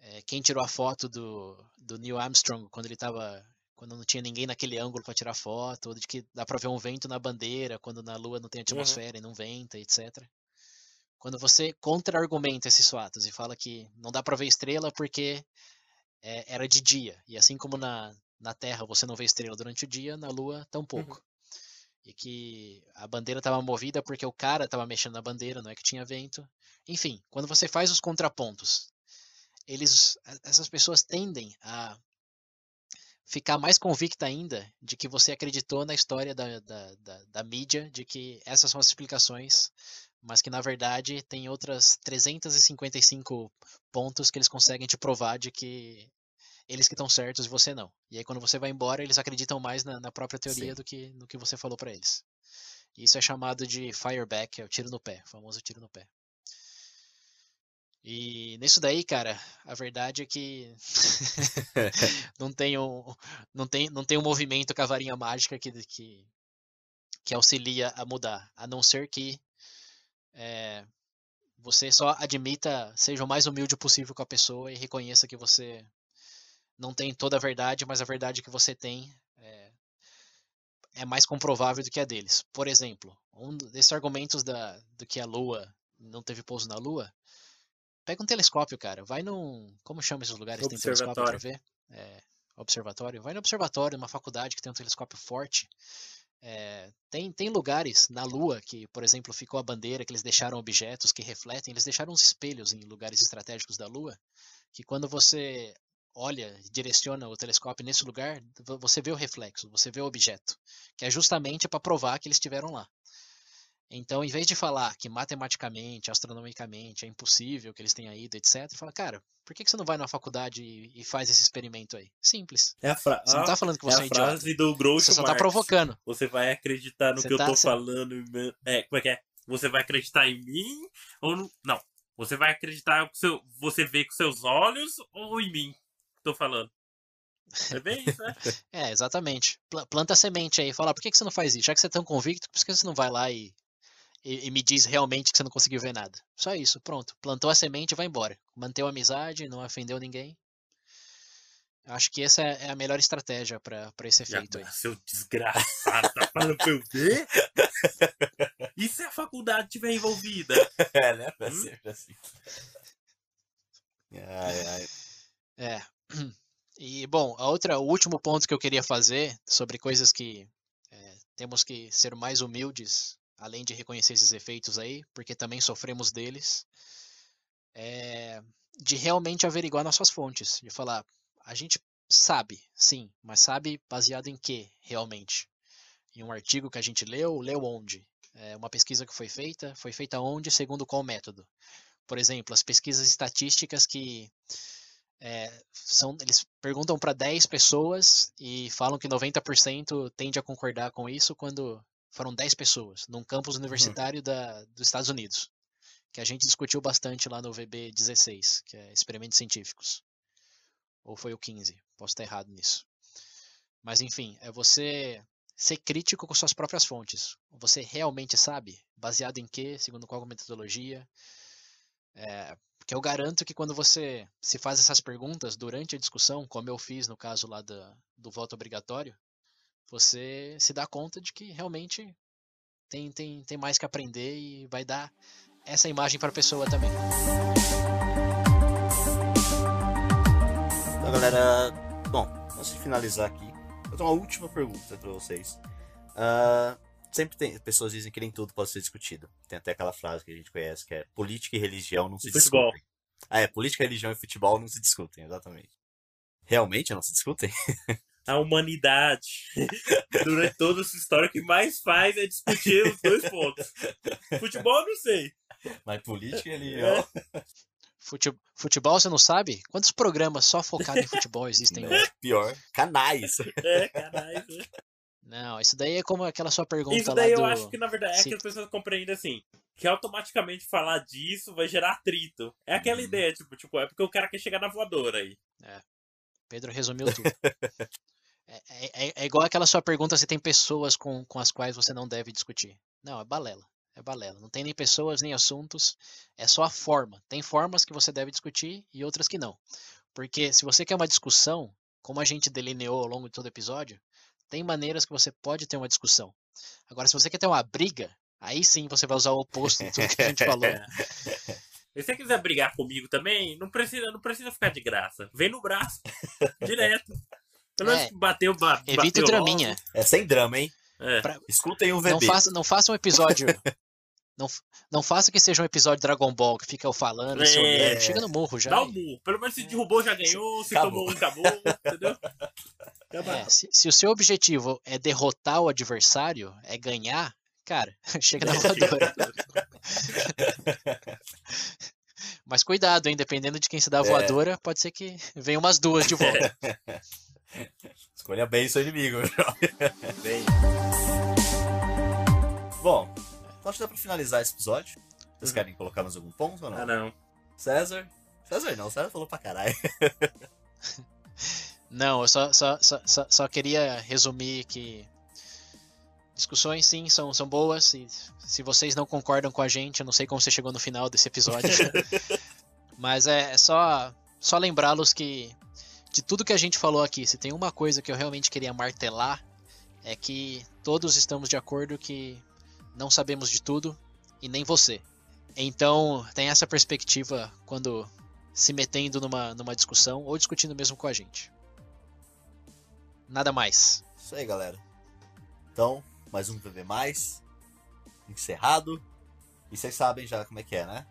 é, quem tirou a foto do, do Neil Armstrong quando ele estava quando não tinha ninguém naquele ângulo para tirar foto, ou de que dá para ver um vento na bandeira quando na Lua não tem uhum. atmosfera uhum. e não venta, etc. Quando você contra-argumenta esses fatos e fala que não dá para ver estrela porque é, era de dia, e assim como na, na Terra você não vê estrela durante o dia, na Lua tampouco. Uhum e que a bandeira estava movida porque o cara estava mexendo na bandeira, não é que tinha vento. Enfim, quando você faz os contrapontos, eles, essas pessoas tendem a ficar mais convicta ainda de que você acreditou na história da, da, da, da mídia, de que essas são as explicações mas que na verdade tem outras 355 pontos que eles conseguem te provar de que eles que estão certos e você não. E aí quando você vai embora, eles acreditam mais na, na própria teoria Sim. do que no que você falou pra eles. Isso é chamado de fireback, é o tiro no pé, o famoso tiro no pé. E nisso daí, cara, a verdade é que não tem um, não tem, não tem um movimento com a varinha mágica que, que, que auxilia a mudar, a não ser que é, você só admita, seja o mais humilde possível com a pessoa e reconheça que você não tem toda a verdade, mas a verdade que você tem é, é mais comprovável do que a deles. Por exemplo, um desses argumentos da, do que a Lua não teve pouso na Lua, pega um telescópio, cara, vai num, como chama esses lugares que tem telescópio para ver? É, observatório, vai no observatório, numa faculdade que tem um telescópio forte. É, tem, tem lugares na Lua que, por exemplo, ficou a bandeira, que eles deixaram objetos que refletem, eles deixaram uns espelhos em lugares estratégicos da Lua, que quando você olha, direciona o telescópio nesse lugar, vo- você vê o reflexo, você vê o objeto, que é justamente para provar que eles estiveram lá. Então, em vez de falar que matematicamente, astronomicamente é impossível que eles tenham ido, etc., fala, cara, por que que você não vai na faculdade e, faz esse experimento aí? Simples. É a, fra... Você não tá falando que você é, é a idiota. frase do Groucho Você só tá provocando. Você vai acreditar no Você que tá- eu tô falando. É, como é que é? Você vai acreditar em mim ou no... não? Você vai acreditar que seu... você vê com seus olhos ou em mim? Tô falando. É bem isso, né? É, exatamente. Pla- Planta a semente aí. Fala, por que que você não faz isso? Já que você é tão convicto, por que você não vai lá e, e, e me diz realmente que você não conseguiu ver nada? Só isso, pronto. Plantou a semente e vai embora. Manteve a amizade, não ofendeu ninguém. Acho que essa é é a melhor estratégia pra pra esse efeito aí. Ah, Seu desgraçado, tá falando pra eu ver? E se a faculdade tiver envolvida? É, né? É Hum? sempre assim. Ai, ai. É. E, bom, a outra, o último ponto que eu queria fazer sobre coisas que é, temos que ser mais humildes, além de reconhecer esses efeitos aí, porque também sofremos deles, é de realmente averiguar nossas fontes. De falar, a gente sabe, sim, mas sabe baseado em que realmente? Em um artigo que a gente leu, leu onde? É uma pesquisa que foi feita, foi feita onde, segundo qual método? Por exemplo, as pesquisas estatísticas que é, são, eles perguntam para 10 pessoas e falam que 90% tende a concordar com isso quando foram 10 pessoas, num campus universitário da, dos Estados Unidos, que a gente discutiu bastante lá no VB 16, que é Experimentos Científicos. Ou foi o 15, posso estar errado nisso. Mas enfim, é você ser crítico com suas próprias fontes. Você realmente sabe? Baseado em quê? Segundo qual metodologia? É, porque eu garanto que quando você se faz essas perguntas durante a discussão, como eu fiz no caso lá da, do voto obrigatório, você se dá conta de que realmente tem, tem, tem mais que aprender e vai dar essa imagem para a pessoa também. Então, galera, bom, antes de finalizar aqui, eu tenho uma última pergunta pra vocês. Ah, sempre tem pessoas dizem que nem tudo pode ser discutido. Tem até aquela frase que a gente conhece que é política e religião não se Futebol. discutem. Ah, é, política, religião e futebol não se discutem, exatamente. Realmente não se discutem? A humanidade, durante toda a sua história, o que mais faz é discutir os dois pontos. Futebol, eu não sei. Mas política e religião. Fute- Futebol, você não sabe? Quantos programas só focados em futebol existem hoje? né? Pior, canais. É, caralho. né? Não, isso daí é como aquela sua pergunta Isso daí eu do... acho que, na verdade, é Sim. que as pessoas compreendem assim. Que automaticamente falar disso vai gerar atrito. É aquela Uhum. ideia, tipo, tipo, é porque o cara quer chegar na voadora aí. Pedro resumiu tudo. É, é- é igual aquela sua pergunta se tem pessoas com, com as quais você não deve discutir. Não, é balela. É balela. Não tem nem pessoas, nem assuntos. É só a forma. Tem formas que você deve discutir e outras que não. Porque se você quer uma discussão, como a gente delineou ao longo de todo o episódio, tem maneiras que você pode ter uma discussão. Agora, se você quer ter uma briga, aí sim você vai usar o oposto de tudo que a gente falou. Se você quiser brigar comigo também, não precisa, não precisa ficar de graça. Vem no braço. Direto. Pelo menos É. bateu, ba Evita bateu o draminha. É sem drama, hein? logo. É. Pra- Escutem o VB. Não faça, não faça um episódio. não, não faça que seja um episódio Dragon Ball que fica eu falando, se É. olhando. Chega no morro já. Dá um murro. Pelo menos se derrubou, já ganhou. Se Acabou. tomou um, acabou. Entendeu? É, se, se o seu objetivo é derrotar o adversário, é ganhar, cara, chega na voadora. Mas cuidado, hein? Dependendo de quem se dá a É. voadora, pode ser que venha umas duas de volta. Escolha bem seu inimigo, jovem. bem. Bom, acho que dá pra finalizar esse episódio. Vocês querem colocar mais algum ponto ou não? Ah, não. César? César não, César falou pra caralho. Não, eu só, só, só, só, só queria resumir que discussões sim são, são boas e se vocês não concordam com a gente, eu não sei como você chegou no final desse episódio. mas é, é só, só lembrá-los que de tudo que a gente falou aqui, se tem uma coisa que eu realmente queria martelar, é que todos estamos de acordo que não sabemos de tudo e nem você. Então, tem essa perspectiva quando se metendo numa, numa discussão ou discutindo mesmo com a gente. Nada mais. Isso aí, galera. Então, mais um VV Mais. Encerrado. E vocês sabem já como é que é, né?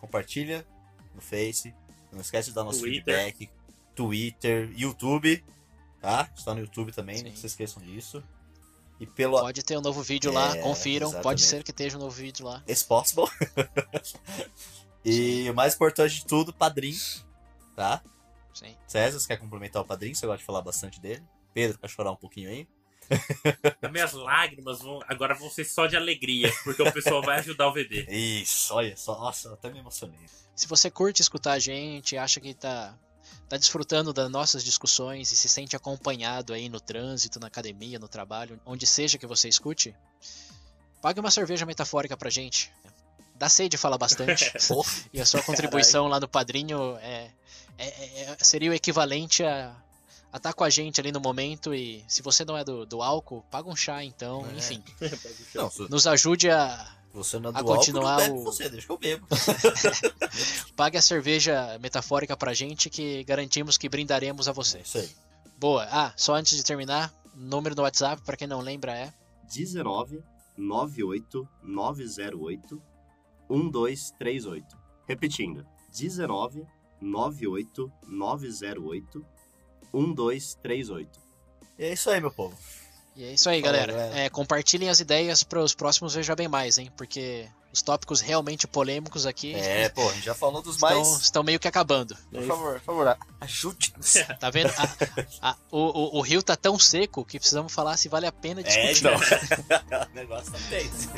Compartilha no Face. Não esquece de dar nosso Twitter. feedback. Twitter, YouTube. Tá? Está no YouTube também, Sim. não se esqueçam disso. E pelo Pode ter um novo vídeo lá, É, confiram. Pode exatamente. ser que esteja um novo vídeo lá. It's possible. e o mais importante de tudo, padrinho. Tá? Sim. César, você quer complementar o padrinho? Você gosta de falar bastante dele? Pedro, quer chorar um pouquinho aí? As minhas lágrimas vão, agora vão ser só de alegria, porque o pessoal vai ajudar o VD. Isso, olha só. Nossa, eu até me emocionei. Se você curte escutar a gente, acha que tá, tá desfrutando das nossas discussões e se sente acompanhado aí no trânsito, na academia, no trabalho, onde seja que você escute, pague uma cerveja metafórica pra gente. Dá sede falar bastante. E a sua contribuição lá no padrinho é, é- é- seria o equivalente a estar com a gente ali no momento. E se você não é do, do álcool, paga um chá então. É. Enfim, Não, nos ajude a. você não é A do álcool, continuar não bebe o- você, deixa que eu bebo. Pague a cerveja metafórica pra gente que garantimos que brindaremos a você. isso aí. Boa. Ah, só antes de terminar, número no WhatsApp, pra quem não lembra, é 19 98 908 1238. Repetindo, 19 98 908 1238. E é isso aí, meu povo. E é isso aí, Fala, galera. galera. É, compartilhem as ideias para os próximos Veja Bem Mais, hein? Porque os tópicos realmente polêmicos aqui É, pô, a gente já falou dos estão, mais. estão meio que acabando. Por favor, por favor, ajude-nos. Tá vendo? A- a- o, o- o rio tá tão seco que precisamos falar se vale a pena É, discutir. então. o negócio tá tenso.